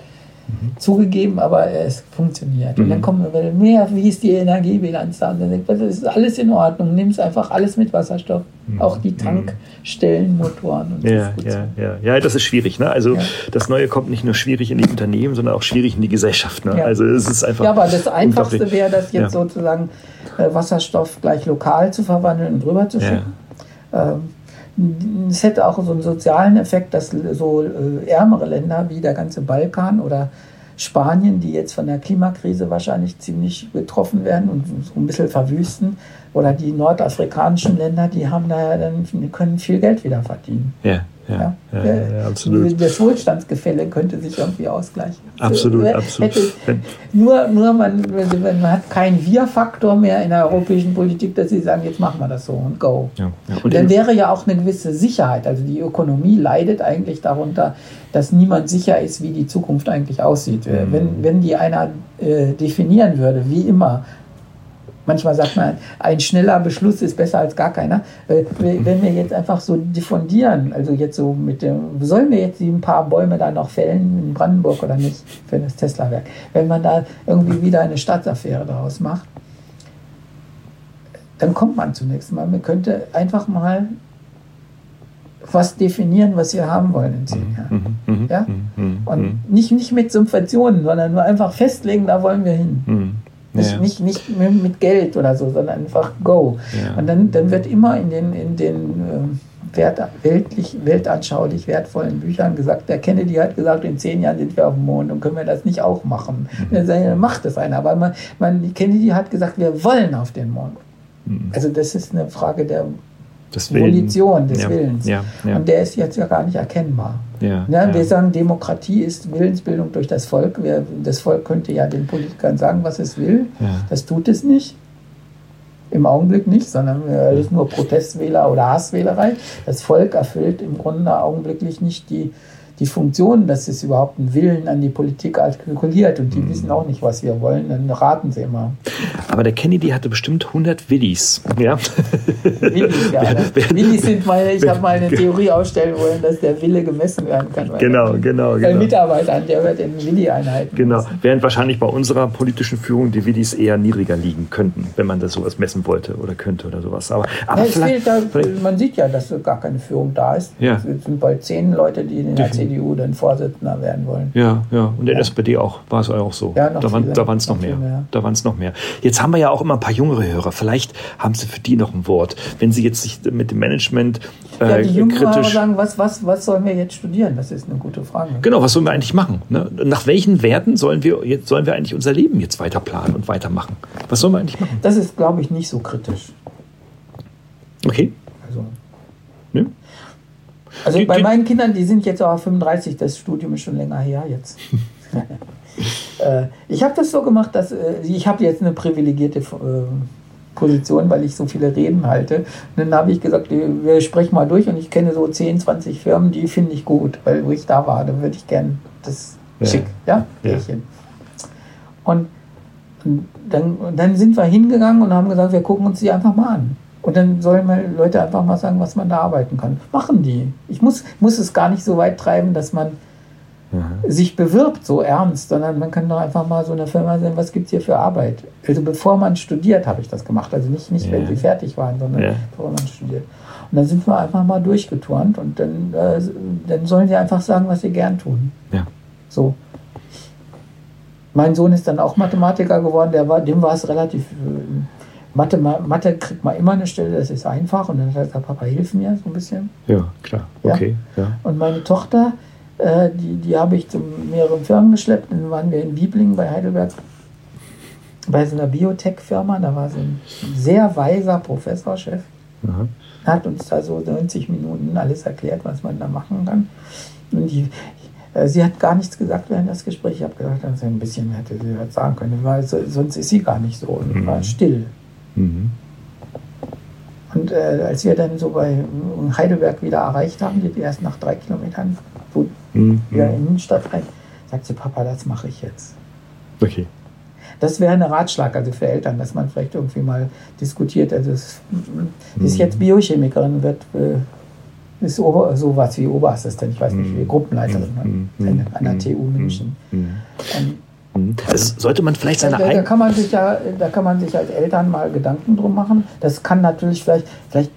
Mhm. Zugegeben, aber es funktioniert. Und dann mhm. kommen wir mehr, wie ist die Energiebilanz da? Und dann denkt man, das ist alles in Ordnung. Nimm es einfach alles mit Wasserstoff. Mhm. Auch die Tankstellen, Motoren und ja, das ja, ja. ja, das ist schwierig. Ne? Also ja. das Neue kommt nicht nur schwierig in die Unternehmen, sondern auch schwierig in die Gesellschaft. Ne? Ja. Also es ist einfach. Ja, aber das Einfachste wäre, das jetzt sozusagen äh, Wasserstoff gleich lokal zu verwandeln und rüber zu schicken. Ähm, es hätte auch so einen sozialen Effekt, dass so äh, ärmere Länder wie der ganze Balkan oder Spanien, die jetzt von der Klimakrise wahrscheinlich ziemlich betroffen werden und so ein bisschen verwüsten, oder die nordafrikanischen Länder, die haben da dann können viel Geld wieder verdienen. Ja. Ja, ja, ja, absolut. Das Wohlstandsgefälle könnte sich irgendwie ausgleichen. Absolut, also, absolut. Hätte, nur nur man, man hat keinen Wir-Faktor mehr in der europäischen Politik, dass sie sagen, jetzt machen wir das so und go. Ja, und dann wäre ja auch eine gewisse Sicherheit. Also die Ökonomie leidet eigentlich darunter, dass niemand sicher ist, wie die Zukunft eigentlich aussieht. Mhm. Wenn, wenn die einer äh, definieren würde, wie immer, Manchmal sagt man, ein schneller Beschluss ist besser als gar keiner. Äh, wenn wir jetzt einfach so diffundieren, also jetzt so mit dem, sollen wir jetzt ein paar Bäume da noch fällen in Brandenburg oder nicht für das Tesla-Werk? Wenn man da irgendwie wieder eine Stadtaffäre daraus macht, dann kommt man zunächst mal. Man könnte einfach mal was definieren, was wir haben wollen in zehn Jahren. Mhm, mhm ja? Mhm, mhm, Und nicht, nicht mit Subventionen, sondern nur einfach festlegen, da wollen wir hin. Nicht, ja. nicht, nicht mit Geld oder so, sondern einfach go. Ja. Und dann, dann wird immer in den, in den äh, wert, weltlich, weltanschaulich wertvollen Büchern gesagt, der Kennedy hat gesagt, in zehn Jahren sind wir auf dem Mond und können wir das nicht auch machen. Mhm. Dann macht es einer. Aber man, man, Kennedy hat gesagt, wir wollen auf den Mond. Mhm. Also das ist eine Frage der Das Volition des ja. Willens. Ja. Ja. Und der ist jetzt ja gar nicht erkennbar. Ja. Ja, wir sagen, Demokratie ist Willensbildung durch das Volk. Wir, das Volk könnte ja den Politikern sagen, was es will. Das tut es nicht. Im Augenblick nicht, sondern es ist nur Protestwähler oder Hasswählerei. Das Volk erfüllt im Grunde augenblicklich nicht die, die Funktion, dass es überhaupt einen Willen an die Politik artikuliert und die mhm. wissen auch nicht, was wir wollen, dann raten sie immer. Aber der Kennedy hatte bestimmt 100 Willis. Ja? Willis, ja. Willis sind meine, ich habe mal eine Theorie aufstellen wollen, dass der Wille gemessen werden kann. Genau, genau, genau. Mitarbeiter, der wird in Willi-Einheiten. Genau, messen. während wahrscheinlich bei unserer politischen Führung die Willis eher niedriger liegen könnten, wenn man das sowas messen wollte oder könnte oder sowas. Aber, aber ja, da, man sieht ja, dass gar keine Führung da ist. Ja. Es sind bald zehn Leute, die in der CDU dann Vorsitzender werden wollen. Ja, ja. Und in der ja. SPD auch, war es auch so. Ja, da waren, da waren es noch, noch mehr. mehr. Da waren es noch mehr. Jetzt haben wir ja auch immer ein paar jüngere Hörer. Vielleicht haben Sie für die noch ein Wort. Wenn Sie jetzt sich mit dem Management äh, ja, die Jüngeren kritisch sagen, was, was, was sollen wir jetzt studieren? Das ist eine gute Frage. Genau, was sollen wir eigentlich machen? Ne? Nach welchen Werten sollen wir, jetzt, sollen wir eigentlich unser Leben jetzt weiter planen und weitermachen? Was sollen wir eigentlich machen? Das ist, glaube ich, nicht so kritisch. Okay. Also, ne? Also die, bei die, meinen Kindern, die sind jetzt auch 35, das Studium ist schon länger her jetzt. äh, ich habe das so gemacht, dass äh, ich habe jetzt eine privilegierte äh, Position, weil ich so viele Reden halte. Und dann habe ich gesagt, wir sprechen mal durch und ich kenne so 10, 20 Firmen, die finde ich gut, weil wo ich da war, da würde ich gern das ja. schick, ja, ja. Und dann, dann sind wir hingegangen und haben gesagt, wir gucken uns die einfach mal an. Und dann sollen mal Leute einfach mal sagen, was man da arbeiten kann. Machen die. Ich muss, muss es gar nicht so weit treiben, dass man mhm. sich bewirbt so ernst, sondern man kann doch einfach mal so eine Firma sehen, was gibt es hier für Arbeit. Also bevor man studiert, habe ich das gemacht. Also nicht, nicht ja. wenn sie fertig waren, sondern ja. bevor man studiert. Und dann sind wir einfach mal durchgeturnt und dann, äh, dann sollen sie einfach sagen, was sie gern tun. Ja. So. Mein Sohn ist dann auch Mathematiker geworden, der war, dem war es relativ. Mathe, Mathe kriegt man immer eine Stelle, das ist einfach. Und dann hat er gesagt, Papa, hilf mir so ein bisschen. Ja, klar. Okay. Ja. ja. Und meine Tochter, äh, die, die habe ich zu mehreren Firmen geschleppt. Dann waren wir in Bieblingen bei Heidelberg bei so einer Biotech-Firma. Da war so ein sehr weiser Professorchef. Mhm. Hat uns da so 90 Minuten alles erklärt, was man da machen kann. Und die, äh, sie hat gar nichts gesagt während des Gesprächs. Ich habe gedacht, dass sie ein bisschen hätte sie halt sagen können, weil so, sonst ist sie gar nicht so und mhm. war still. Mhm. Und äh, als wir dann so bei Heidelberg wieder erreicht haben, die erst nach drei Kilometern, mhm. wir in die Innenstadt rein, sagt sie, Papa, das mache ich jetzt. Okay. Das wäre ein Ratschlag also für Eltern, dass man vielleicht irgendwie mal diskutiert. Also es, mhm. ist jetzt Biochemikerin, wird äh, ist Ober, sowas wie Oberassistent, ich weiß nicht, wie mhm. Gruppenleiterin mhm. an, an der TU München. Und also sollte man vielleicht seine da, da, kann man sich ja, da kann man sich als Eltern mal Gedanken drum machen. Das kann natürlich vielleicht, vielleicht,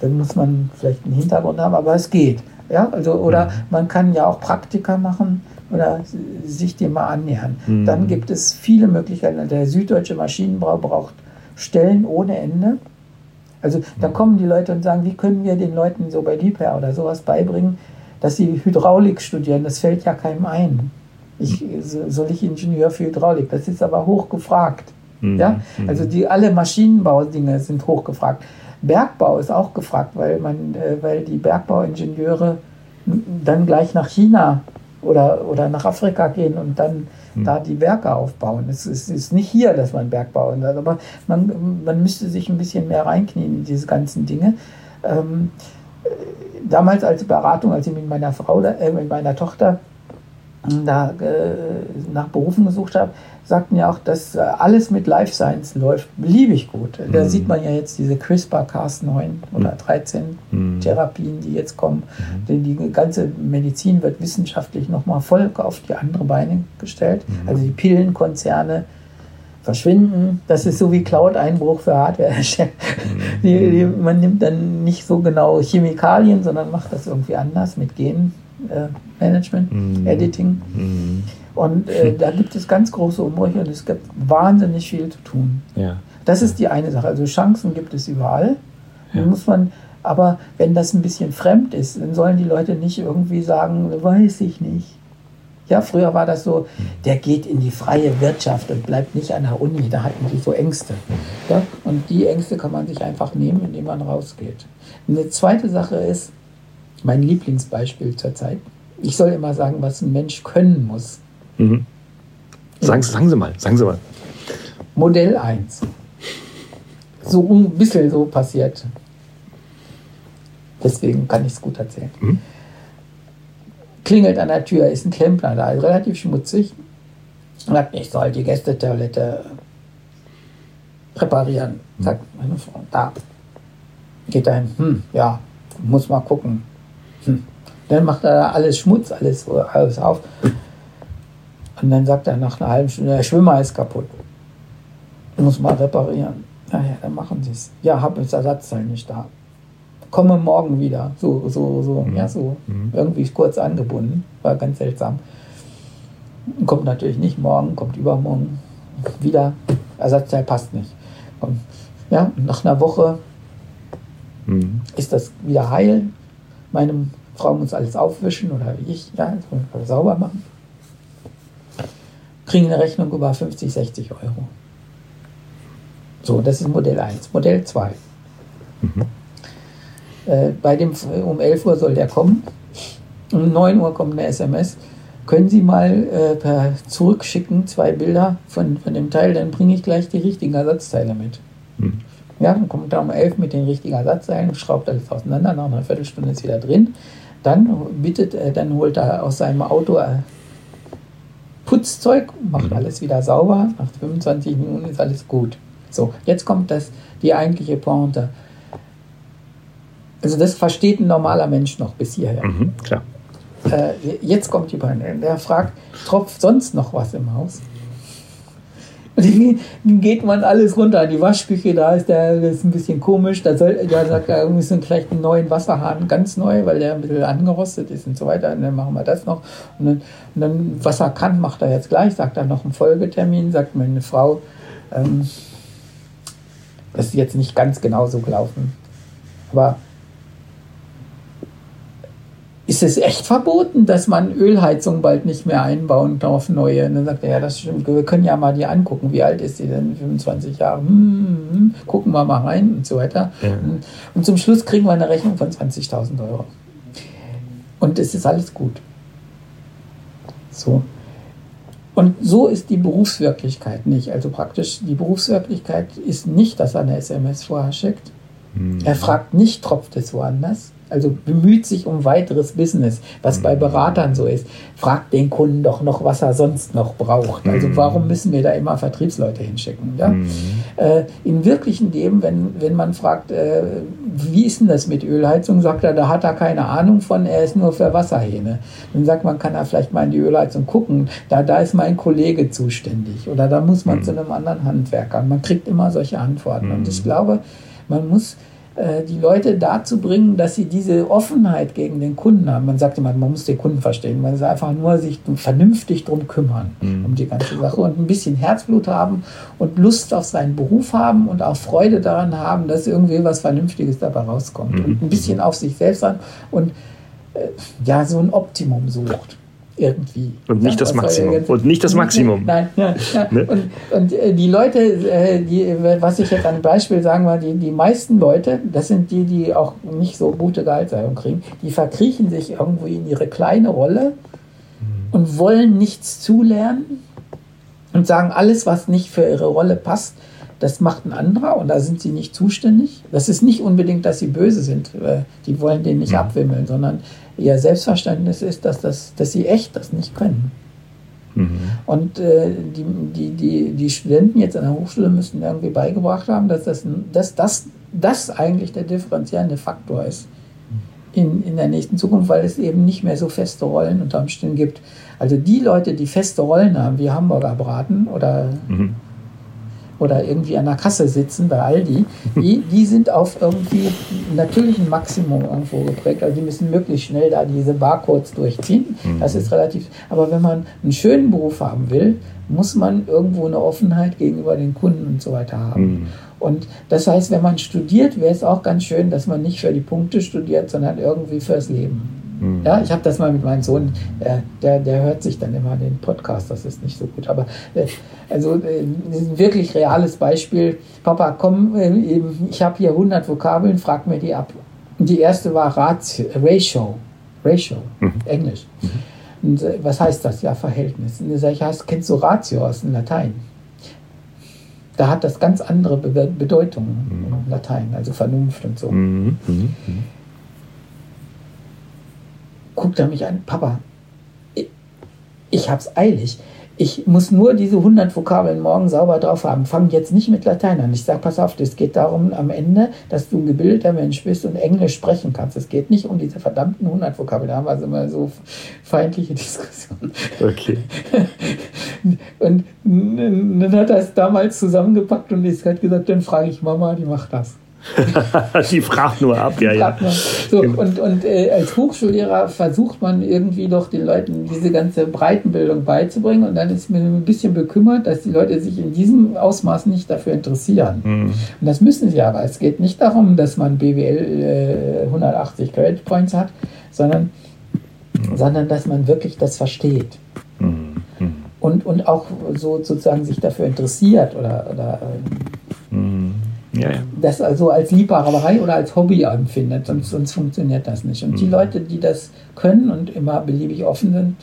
dann muss man vielleicht einen Hintergrund haben, aber es geht. Ja, also, oder mhm. man kann ja auch Praktika machen oder sich dem mal annähern. Mhm. Dann gibt es viele Möglichkeiten. Der süddeutsche Maschinenbau braucht Stellen ohne Ende. Also da mhm. kommen die Leute und sagen, wie können wir den Leuten so bei Liebherr oder sowas beibringen, dass sie Hydraulik studieren. Das fällt ja keinem ein ich, soll ich Ingenieur für Hydraulik? Das ist aber hochgefragt. Mhm. Ja? Mhm. Also die, alle Maschinenbaudinge sind hochgefragt. Bergbau ist auch gefragt, weil, man, äh, weil die Bergbauingenieure dann gleich nach China oder, oder nach Afrika gehen und dann mhm. da die Werke aufbauen. Es ist, ist, nicht hier, dass man Bergbau hat, aber man, man müsste sich ein bisschen mehr reinknien in diese ganzen Dinge. Ähm, äh, damals als Beratung, als ich mit meiner Frau, äh, mit meiner Tochter da äh, nach Berufen gesucht habe, sagten ja auch, dass äh, alles mit Life Science läuft, beliebig gut. Da mhm. sieht man ja jetzt diese CRISPR-Cas9 oder 13 mhm. Therapien, die jetzt kommen. Mhm. Denn die ganze Medizin wird wissenschaftlich nochmal voll auf die andere Beine gestellt. Mhm. Also die Pillenkonzerne verschwinden. Das ist so wie Cloud-Einbruch für Hardware. Mhm. man nimmt dann nicht so genau Chemikalien, sondern macht das irgendwie anders mit Genen äh, Management, mhm. Editing. Mhm. Und äh, da gibt es ganz große Umbrüche und es gibt wahnsinnig viel zu tun. Ja. Das ist die eine Sache. Also Chancen gibt es überall. Ja. muss man, aber wenn das ein bisschen fremd ist, dann sollen die Leute nicht irgendwie sagen, weiß ich nicht. Ja, früher war das so, der geht in die freie Wirtschaft und bleibt nicht an der Uni. Da hatten die so Ängste. Ja? Und die Ängste kann man sich einfach nehmen, indem man rausgeht. Eine zweite Sache ist, mein Lieblingsbeispiel zurzeit. Ich soll immer sagen, was ein Mensch können muss. Mhm. Sagen, sagen Sie mal, sagen Sie mal. Modell 1. So ein bisschen so passiert. Deswegen kann ich es gut erzählen. Mhm klingelt an der Tür, ist ein Klempner da, ist relativ schmutzig. Und sagt, ich soll die Gästetoilette reparieren. Sagt meine Frau, da. Geht er hin, hm, ja, muss mal gucken. Hm. Dann macht er alles Schmutz, alles, alles auf. Und dann sagt er nach einer halben Stunde, der Schwimmer ist kaputt. Muss mal reparieren. Naja, dann machen sie es. Ja, habe das Ersatzteil nicht da komme morgen wieder. So, so, so, mhm. ja, so mhm. irgendwie kurz angebunden. War ganz seltsam. Kommt natürlich nicht morgen, kommt übermorgen wieder. Ersatzteil passt nicht. Ja, nach einer Woche mhm. ist das wieder heil. Meine Frau muss alles aufwischen oder wie ich, ja, sauber machen. Kriegen eine Rechnung über 50, 60 Euro. So, das ist Modell 1. Modell 2. Mhm. Äh, bei dem, um 11 Uhr soll der kommen. Um 9 Uhr kommt eine SMS. Können Sie mal äh, per zurückschicken zwei Bilder von, von dem Teil, dann bringe ich gleich die richtigen Ersatzteile mit. Mhm. Ja, dann kommt er um 11 mit den richtigen Ersatzteilen, schraubt alles auseinander, nach einer Viertelstunde ist wieder drin. Dann bittet, äh, dann holt er aus seinem Auto äh, Putzzeug, macht mhm. alles wieder sauber. Nach 25 Minuten ist alles gut. So, jetzt kommt das, die eigentliche Pointe. Also das versteht ein normaler Mensch noch bis hierher. Mhm, klar. Äh, jetzt kommt die Beine. Der fragt, tropft sonst noch was im Haus? Dann geht man alles runter. Die Waschküche, da ist der ist ein bisschen komisch. Da, soll, da sagt er, wir müssen vielleicht einen neuen Wasserhahn, ganz neu, weil der ein bisschen angerostet ist und so weiter. Und dann machen wir das noch. Und dann, und dann Wasserkant macht er jetzt gleich, sagt er noch einen Folgetermin, sagt meine Frau, ähm, das ist jetzt nicht ganz genau so gelaufen. Aber ist es echt verboten, dass man Ölheizung bald nicht mehr einbauen darf, neue? Und dann sagt er, ja, das stimmt, wir können ja mal die angucken. Wie alt ist sie denn? 25 Jahre? Hm, hm, hm, gucken wir mal rein und so weiter. Ja. Und zum Schluss kriegen wir eine Rechnung von 20.000 Euro. Und es ist alles gut. So. Und so ist die Berufswirklichkeit nicht. Also praktisch, die Berufswirklichkeit ist nicht, dass er eine SMS vorher schickt. Mhm. Er fragt nicht, tropft es woanders also bemüht sich um weiteres Business, was bei mhm. Beratern so ist. Fragt den Kunden doch noch, was er sonst noch braucht. Also mhm. warum müssen wir da immer Vertriebsleute hinschicken? Ja? Mhm. Äh, Im wirklichen Leben, wenn, wenn man fragt, äh, wie ist denn das mit Ölheizung, sagt er, da hat er keine Ahnung von, er ist nur für Wasserhähne. Dann sagt man, kann er vielleicht mal in die Ölheizung gucken, da, da ist mein Kollege zuständig oder da muss man mhm. zu einem anderen Handwerker. Man kriegt immer solche Antworten. Und ich mhm. glaube, man muss die Leute dazu bringen, dass sie diese Offenheit gegen den Kunden haben. Man sagt immer, man muss den Kunden verstehen, weil sie einfach nur sich vernünftig drum kümmern, mhm. um die ganze Sache und ein bisschen Herzblut haben und Lust auf seinen Beruf haben und auch Freude daran haben, dass irgendwie was Vernünftiges dabei rauskommt mhm. und ein bisschen auf sich selbst an und äh, ja, so ein Optimum sucht irgendwie. Und nicht ja, das Maximum. Und nicht das Maximum. Nein, ja, ja. Ne? Und, und äh, die Leute, äh, die, was ich jetzt an Beispiel sagen will, die, die meisten Leute, das sind die, die auch nicht so gute Gehaltserhöhung kriegen, die verkriechen sich irgendwie in ihre kleine Rolle und wollen nichts zulernen und sagen, alles, was nicht für ihre Rolle passt, das macht ein anderer und da sind sie nicht zuständig. Das ist nicht unbedingt, dass sie böse sind. Äh, die wollen den nicht abwimmeln, sondern ihr Selbstverständnis ist, dass, das, dass sie echt das nicht können. Mhm. Und äh, die, die, die, die Studenten jetzt an der Hochschule müssen irgendwie beigebracht haben, dass das, dass das, das eigentlich der differenzierende Faktor ist in, in der nächsten Zukunft, weil es eben nicht mehr so feste Rollen unter Umständen gibt. Also die Leute, die feste Rollen haben, wie Hamburger Braten oder mhm oder irgendwie an der Kasse sitzen bei Aldi, die, die sind auf irgendwie natürlich ein Maximum irgendwo geprägt. Also die müssen möglichst schnell da diese Barcodes durchziehen. Das ist relativ. Aber wenn man einen schönen Beruf haben will, muss man irgendwo eine Offenheit gegenüber den Kunden und so weiter haben. Mhm. Und das heißt, wenn man studiert, wäre es auch ganz schön, dass man nicht für die Punkte studiert, sondern irgendwie fürs Leben. Mhm. Ja, ich habe das mal mit meinem Sohn, äh, der, der hört sich dann immer den Podcast, das ist nicht so gut. Aber äh, also äh, ein wirklich reales Beispiel. Papa, komm, äh, ich habe hier 100 Vokabeln, frag mir die ab. Die erste war Ratio, Ratio, Ratio, mhm. Englisch. Mhm. Und äh, was heißt das? Ja, Verhältnis. Und dann sage ich, hast, kennst du Ratio aus dem Latein? Da hat das ganz andere Be Bedeutungen mhm. im Latein, also Vernunft und so. Mhm. Mhm. Guckt er mich an, Papa, ich, ich hab's eilig. Ich muss nur diese 100 Vokabeln morgen sauber drauf haben. Fang jetzt nicht mit Latein an. Ich sage, pass auf, es geht darum am Ende, dass du ein gebildeter Mensch bist und Englisch sprechen kannst. Es geht nicht um diese verdammten 100 Vokabeln. Da haben wir also immer so feindliche Diskussionen. Okay. und dann hat er es damals zusammengepackt und ist halt gesagt, dann frage ich Mama, die macht das. die fragt nur ab, ja, ja. So, und und äh, als Hochschullehrer versucht man irgendwie doch den Leuten diese ganze Breitenbildung beizubringen und dann ist mir ein bisschen bekümmert, dass die Leute sich in diesem Ausmaß nicht dafür interessieren. Mhm. Und das müssen sie aber. Es geht nicht darum, dass man BWL äh, 180 Credit Points hat, sondern, mhm. sondern dass man wirklich das versteht. Mhm. mhm. Und, und auch so sozusagen sich dafür interessiert oder, oder ähm, ja, ja. das also als Liebhaberei oder als Hobby empfindet, sonst, sonst funktioniert das nicht. Und mhm. die Leute, die das können und immer beliebig offen sind,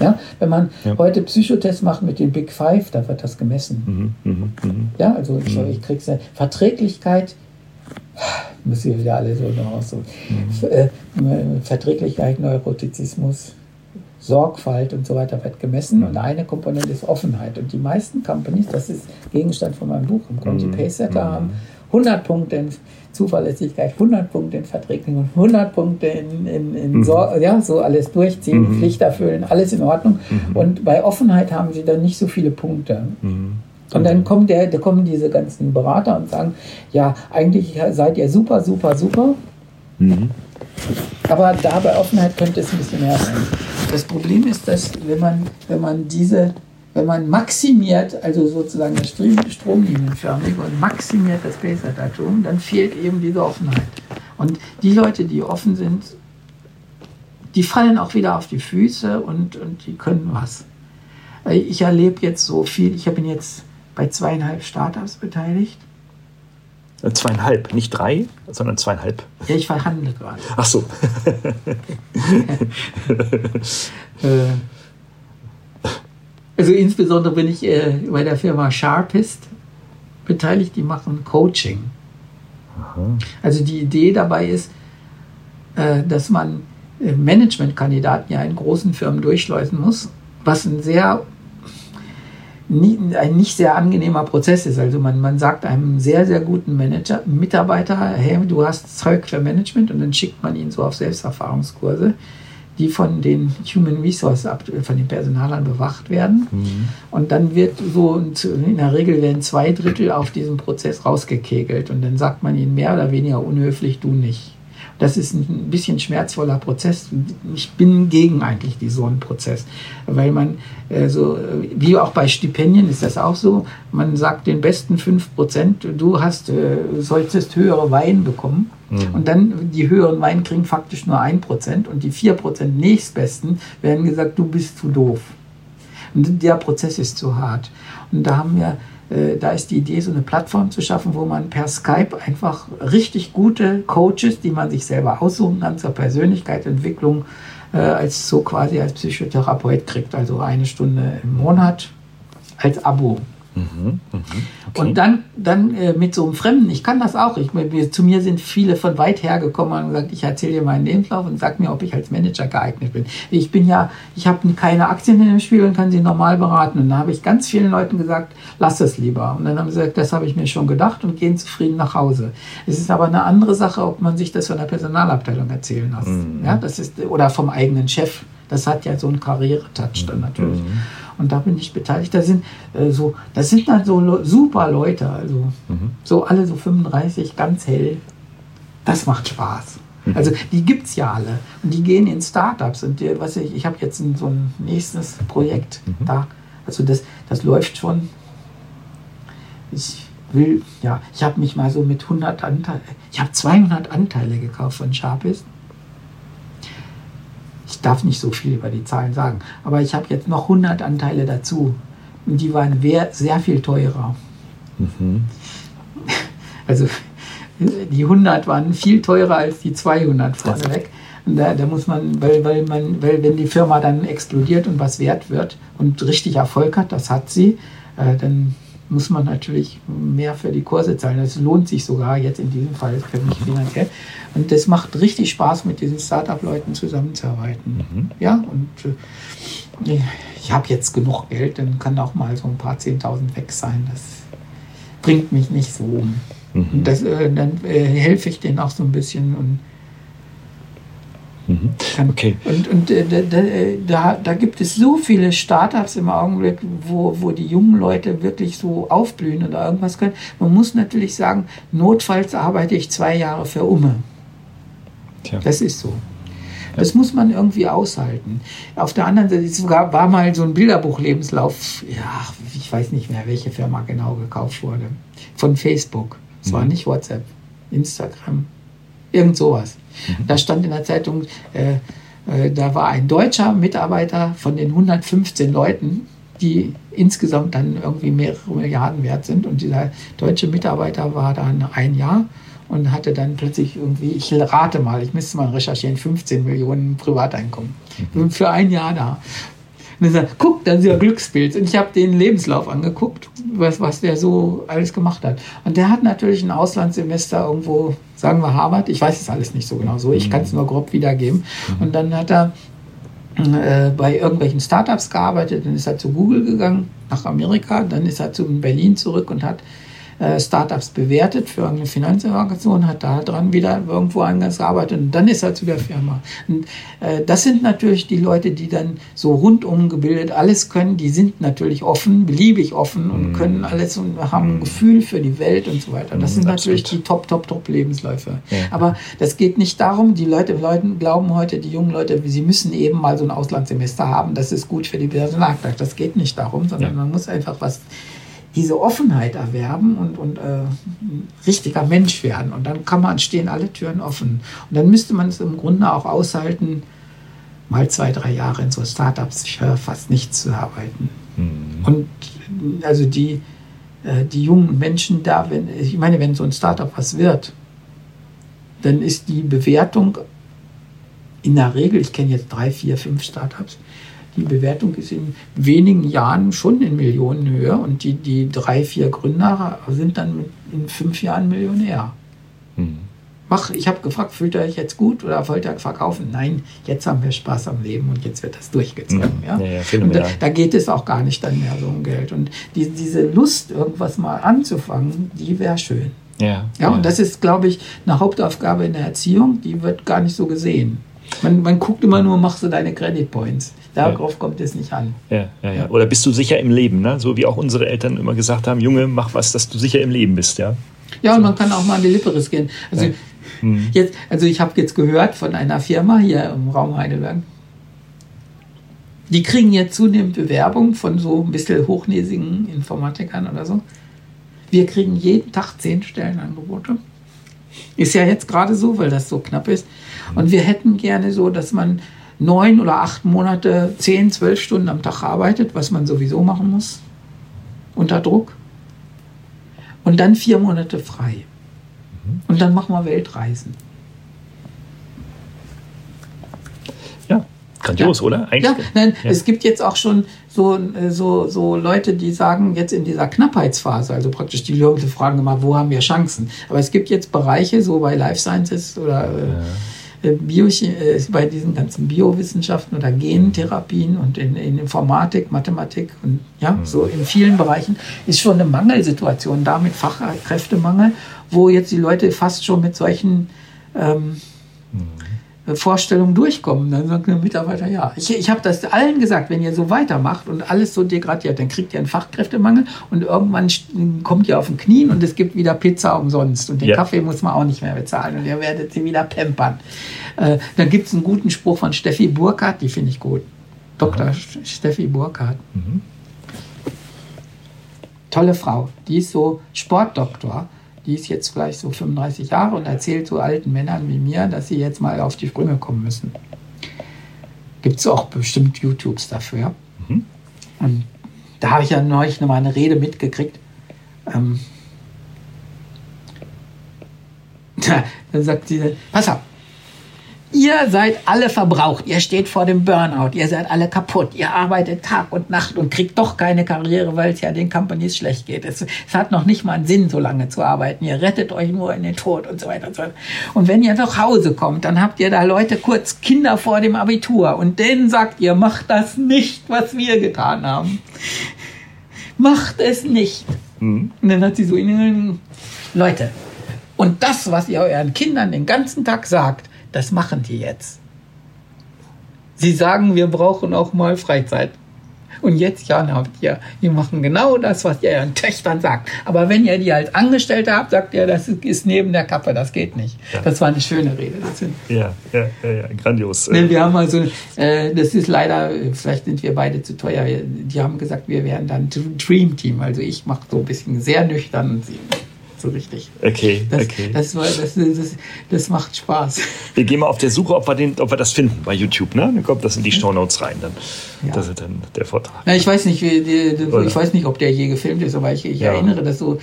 ja, wenn man ja. heute Psychotests macht mit den Big Five, da wird das gemessen. Mhm, mh, mh. Ja, also ich, mhm. ich kriege eine Verträglichkeit, müssen wir wieder alle so noch so. Mhm. Äh, Verträglichkeit, Neurotizismus, Sorgfalt und so weiter wird gemessen. Und eine Komponente ist Offenheit. Und die meisten Companies, das ist Gegenstand von meinem Buch im Conti mhm. Paysetter, mhm. haben 100 Punkte in Zuverlässigkeit, 100 Punkte in Verträglichkeit und 100 Punkte in, in, in mhm. so, ja, so alles durchziehen, mhm. Pflicht erfüllen, alles in Ordnung. Mhm. Und bei Offenheit haben sie dann nicht so viele Punkte. Mhm. Und dann kommt der, da kommen diese ganzen Berater und sagen, ja, eigentlich seid ihr super, super, super. Mhm. Aber da bei Offenheit könnte es ein bisschen mehr sein. Das Problem ist, dass wenn man, wenn man diese, wenn man maximiert, also sozusagen das Stromlinienförmige und maximiert das Baser-Datum, dann fehlt eben diese Offenheit. Und die Leute, die offen sind, die fallen auch wieder auf die Füße und, und die können was. Ich erlebe jetzt so viel, ich bin jetzt bei zweieinhalb Startups beteiligt äh, zweieinhalb, nicht drei, sondern zweieinhalb. Ja, ich verhandle gerade. Ach so. Äh, also insbesondere bin ich äh, bei der Firma Sharpist beteiligt, die machen Coaching. Aha. Also die Idee dabei ist, dass man Managementkandidaten ja in großen Firmen durchschleusen muss, was ein sehr nie, ein nicht sehr angenehmer Prozess ist. Also man, man sagt einem sehr, sehr guten Manager, Mitarbeiter, hey, du hast Zeug für Management und dann schickt man ihn so auf Selbsterfahrungskurse, die von den Human Resources, von den Personalern bewacht werden. Mhm. Und dann wird so, in der Regel werden zwei Drittel auf diesem Prozess rausgekegelt und dann sagt man ihnen mehr oder weniger unhöflich, du nicht. Das ist ein bisschen schmerzvoller Prozess. Ich bin gegen eigentlich so einen Prozess, weil man äh, so, wie auch bei Stipendien ist das auch so, man sagt den besten 5%, du hast, äh, solltest höhere Wein bekommen. Mhm. Und dann die höheren Wein kriegen faktisch nur 1% und die 4% nächstbesten werden gesagt, du bist zu doof. Und der Prozess ist zu hart. Und da haben wir äh, da ist die Idee, so eine Plattform zu schaffen, wo man per Skype einfach richtig gute Coaches, die man sich selber aussuchen kann zur Persönlichkeitsentwicklung, äh, als so quasi als Psychotherapeut kriegt. Also eine Stunde im Monat als Abo. Mhm, mh, okay. Und dann, dann äh, mit so einem Fremden, ich kann das auch. Ich, mir, zu mir sind viele von weit her gekommen und gesagt, ich erzähle dir meinen Lebenslauf und sag mir, ob ich als Manager geeignet bin. Ich bin ja, ich habe keine Aktien in dem Spiel und kann sie normal beraten. Und dann habe ich ganz vielen Leuten gesagt, lass es lieber. Und dann haben sie gesagt, das habe ich mir schon gedacht und gehen zufrieden nach Hause. Es ist aber eine andere Sache, ob man sich das von der Personalabteilung erzählen lässt. Mhm. Ja, das ist, oder vom eigenen Chef. Das hat ja so einen Karrieretouch dann natürlich. Mhm. Und da bin ich beteiligt. Da sind äh, so, das sind dann so super Leute, also mhm. so alle so 35, ganz hell. Das macht Spaß. Mhm. Also die gibt es ja alle. Und die gehen in Startups. Und die, was ich, ich habe jetzt ein, so ein nächstes Projekt mhm. da. Also das, das läuft schon. Ich will, ja, ich habe mich mal so mit 100 Anteilen, ich habe 200 Anteile gekauft von Sharpist ich darf nicht so viel über die Zahlen sagen, aber ich habe jetzt noch 100 Anteile dazu und die waren sehr viel teurer. Mhm. Also die 100 waren viel teurer als die 200 vorneweg. Da, da muss man, weil, weil man, weil wenn die Firma dann explodiert und was wert wird und richtig Erfolg hat, das hat sie, äh, dann muss man natürlich mehr für die Kurse zahlen. Das lohnt sich sogar jetzt in diesem Fall für mich finanziell. Und das macht richtig Spaß, mit diesen Startup-Leuten zusammenzuarbeiten. Mhm. Ja, und äh, ich habe jetzt genug Geld, dann kann auch mal so ein paar Zehntausend weg sein. Das bringt mich nicht so um. Mhm. Und das, äh, dann äh, helfe ich denen auch so ein bisschen und Mhm. Okay. Und, und äh, da, da, da, gibt es so viele Startups im Augenblick, wo, wo die jungen Leute wirklich so aufblühen oder irgendwas können. Man muss natürlich sagen, notfalls arbeite ich zwei Jahre für Umme. Tja. Das ist so. Das muss man irgendwie aushalten. Auf der anderen Seite sogar war mal so ein Bilderbuch-Lebenslauf, ja, ich weiß nicht mehr, welche Firma genau gekauft wurde, von Facebook. Es mhm. war nicht WhatsApp, Instagram, irgend sowas. Mhm. Da stand in der Zeitung, äh, äh, da war ein deutscher Mitarbeiter von den 115 Leuten, die insgesamt dann irgendwie mehrere Milliarden wert sind. Und dieser deutsche Mitarbeiter war dann ein Jahr und hatte dann plötzlich irgendwie, ich rate mal, ich müsste mal recherchieren, 15 Millionen Privateinkommen. Mhm. Für ein Jahr da. Und er sagt, guck, da ist ja Glücksbild. Und ich habe den Lebenslauf angeguckt, was, was der so alles gemacht hat. Und der hat natürlich ein Auslandssemester irgendwo, sagen wir Harvard, ich weiß es alles nicht so genau so, ich kann es nur grob wiedergeben. Mhm. Und dann hat er äh, bei irgendwelchen Startups gearbeitet, dann ist er zu Google gegangen, nach Amerika, dann ist er zu Berlin zurück und hat äh, Startups bewertet für eine Finanzorganisation, hat da dran wieder irgendwo anders gearbeitet und dann ist er zu der Firma. Und äh, das sind natürlich die Leute, die dann so rundum gebildet alles können, die sind natürlich offen, beliebig offen und mm. können alles und haben ein mhm. Gefühl für die Welt und so weiter. Das mm, sind natürlich absolut. die Top, Top, Top Lebensläufe. Ja. Aber das geht nicht darum, die Leute, Leute glauben heute, die jungen Leute, sie müssen eben mal so ein Auslandssemester haben, das ist gut für die Personalakte. Das geht nicht darum, sondern ja. man muss einfach was diese Offenheit erwerben und, und äh, ein richtiger Mensch werden. Und dann kann man, stehen alle Türen offen. Und dann müsste man es im Grunde auch aushalten, mal zwei, drei Jahre in so Startups fast nichts zu arbeiten. Mhm. Und also die, äh, die jungen Menschen da, wenn, ich meine, wenn so ein Startup was wird, dann ist die Bewertung in der Regel, ich kenne jetzt drei, vier, fünf Startups, die Bewertung ist in wenigen Jahren schon in Millionenhöhe und die, die drei, vier Gründer sind dann in fünf Jahren Millionär. Hm. Mach, ich habe gefragt, fühlt ihr euch jetzt gut oder wollt ihr verkaufen? Nein, jetzt haben wir Spaß am Leben und jetzt wird das durchgezogen. Ja? Ja, ja und da, da, geht es auch gar nicht dann mehr so um Geld. Und die, diese Lust, irgendwas mal anzufangen, die wäre schön. Ja, ja, und das ist, glaube ich, eine Hauptaufgabe in der Erziehung, die wird gar nicht so gesehen. Man, man guckt immer nur, machst du deine Credit Points. Darauf ja. kommt es nicht an. Ja, ja, ja. Oder bist du sicher im Leben, ne? so wie auch unsere Eltern immer gesagt haben, Junge, mach was, dass du sicher im Leben bist. Ja, ja und man kann auch mal an die Lippe riskieren. Also, ja. hm. jetzt, also ich habe jetzt gehört von einer Firma hier im Raum Heidelberg, die kriegen jetzt zunehmend Bewerbung von so ein bisschen hochnäsigen Informatikern oder so. Wir kriegen jeden Tag zehn Stellenangebote. Ist ja jetzt gerade so, weil das so knapp ist. Und wir hätten gerne so, dass man neun oder acht Monate, zehn, zwölf Stunden am Tag arbeitet, was man sowieso machen muss, unter Druck. Und dann vier Monate frei. Und dann machen wir Weltreisen. Ja, grandios, ja. oder? Eigentlich, ja, nein, ja. es gibt jetzt auch schon so, so, so Leute, die sagen, jetzt in dieser Knappheitsphase, also praktisch die Leute fragen immer, wo haben wir Chancen? Aber es gibt jetzt Bereiche, so bei Life Sciences oder. Äh, ja äh, Bio, äh, bei diesen ganzen Biowissenschaften oder Gentherapien und in, in Informatik, Mathematik und ja, mhm. so in vielen Bereichen ist schon eine Mangelsituation da mit Fachkräftemangel, wo jetzt die Leute fast schon mit solchen ähm, mhm. Vorstellungen durchkommen. Dann sagt der Mitarbeiter, ja, ich, ich habe das allen gesagt, wenn ihr so weitermacht und alles so degradiert, dann kriegt ihr einen Fachkräftemangel und irgendwann kommt ihr auf den Knien und es gibt wieder Pizza umsonst und den ja. Kaffee muss man auch nicht mehr bezahlen und ihr werdet sie wieder pampern. Äh, dann gibt es einen guten Spruch von Steffi Burkhardt, die finde ich gut. Dr. Aha. Steffi Burkhardt. Mhm. Tolle Frau, die ist so Sportdoktor die ist jetzt vielleicht so 35 Jahre und erzählt so alten Männern wie mir, dass sie jetzt mal auf die Sprünge kommen müssen. Gibt es auch bestimmt YouTubes dafür. Mhm. Und da habe ich ja neulich noch mal eine Rede mitgekriegt. Ähm, dann sagt sie, pass auf, Ihr seid alle verbraucht, ihr steht vor dem Burnout, ihr seid alle kaputt, ihr arbeitet Tag und Nacht und kriegt doch keine Karriere, weil es ja den Companies schlecht geht. Es, es, hat noch nicht mal einen Sinn, so lange zu arbeiten. Ihr rettet euch nur in den Tod und so weiter und so weiter. Und wenn ihr nach Hause kommt, dann habt ihr da Leute kurz Kinder vor dem Abitur und denen sagt ihr, macht das nicht, was wir getan haben. Macht es nicht. Mhm. Und dann hat sie so Leute. Und das, was ihr euren Kindern den ganzen Tag sagt, das machen die jetzt. Sie sagen, wir brauchen auch mal Freizeit. Und jetzt, ja, habt ihr, die machen genau das, was ihr ihren Töchtern sagt. Aber wenn ihr die als Angestellte habt, sagt ihr, das ist neben der Kappe, das geht nicht. Ja. Das war eine schöne Rede. Ja, ja, ja, ja, grandios. Nee, wir haben also, äh, das ist leider, vielleicht sind wir beide zu teuer. Die haben gesagt, wir wären dann Dream Team. Also ich mache so ein bisschen sehr nüchtern und sie so richtig. Okay, das, okay. Das, das, das, das, macht Spaß. Wir gehen mal auf der Suche, ob wir, den, ob wir das finden bei YouTube. Ne? Dann kommt das in die Show Notes rein. Dann. Ja. Das ist dann der Vortrag. Ja, ich, weiß nicht, wie, die, ich weiß nicht, ob der je gefilmt ist, aber ich, ich ja. erinnere das so.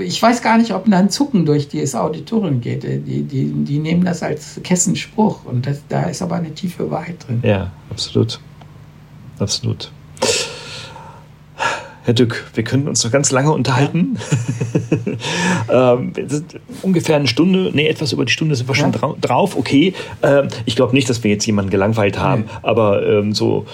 Ich weiß gar nicht, ob da ein Zucken durch das Auditorium geht. Die, die, die nehmen das als Kessenspruch und das, da ist aber eine tiefe Wahrheit drin. Ja, absolut. Absolut. Herr Dück, wir können uns noch ganz lange unterhalten. Ja. ähm, ungefähr eine Stunde, nee, etwas über die Stunde sind wir ja. schon dra drauf. Okay, ähm, ich glaube nicht, dass wir jetzt jemanden gelangweilt haben, nee. aber ähm, so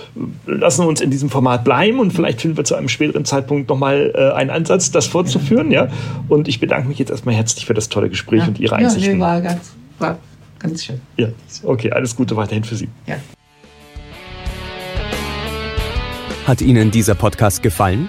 lassen wir uns in diesem Format bleiben und vielleicht finden wir zu einem späteren Zeitpunkt nochmal äh, einen Ansatz, das fortzuführen. Ja. Und ich bedanke mich jetzt erstmal herzlich für das tolle Gespräch ja. und Ihre Einsichten. Ja, nee, war ganz, war ganz schön. Ja, okay, alles Gute weiterhin für Sie. Ja. Hat Ihnen dieser Podcast gefallen?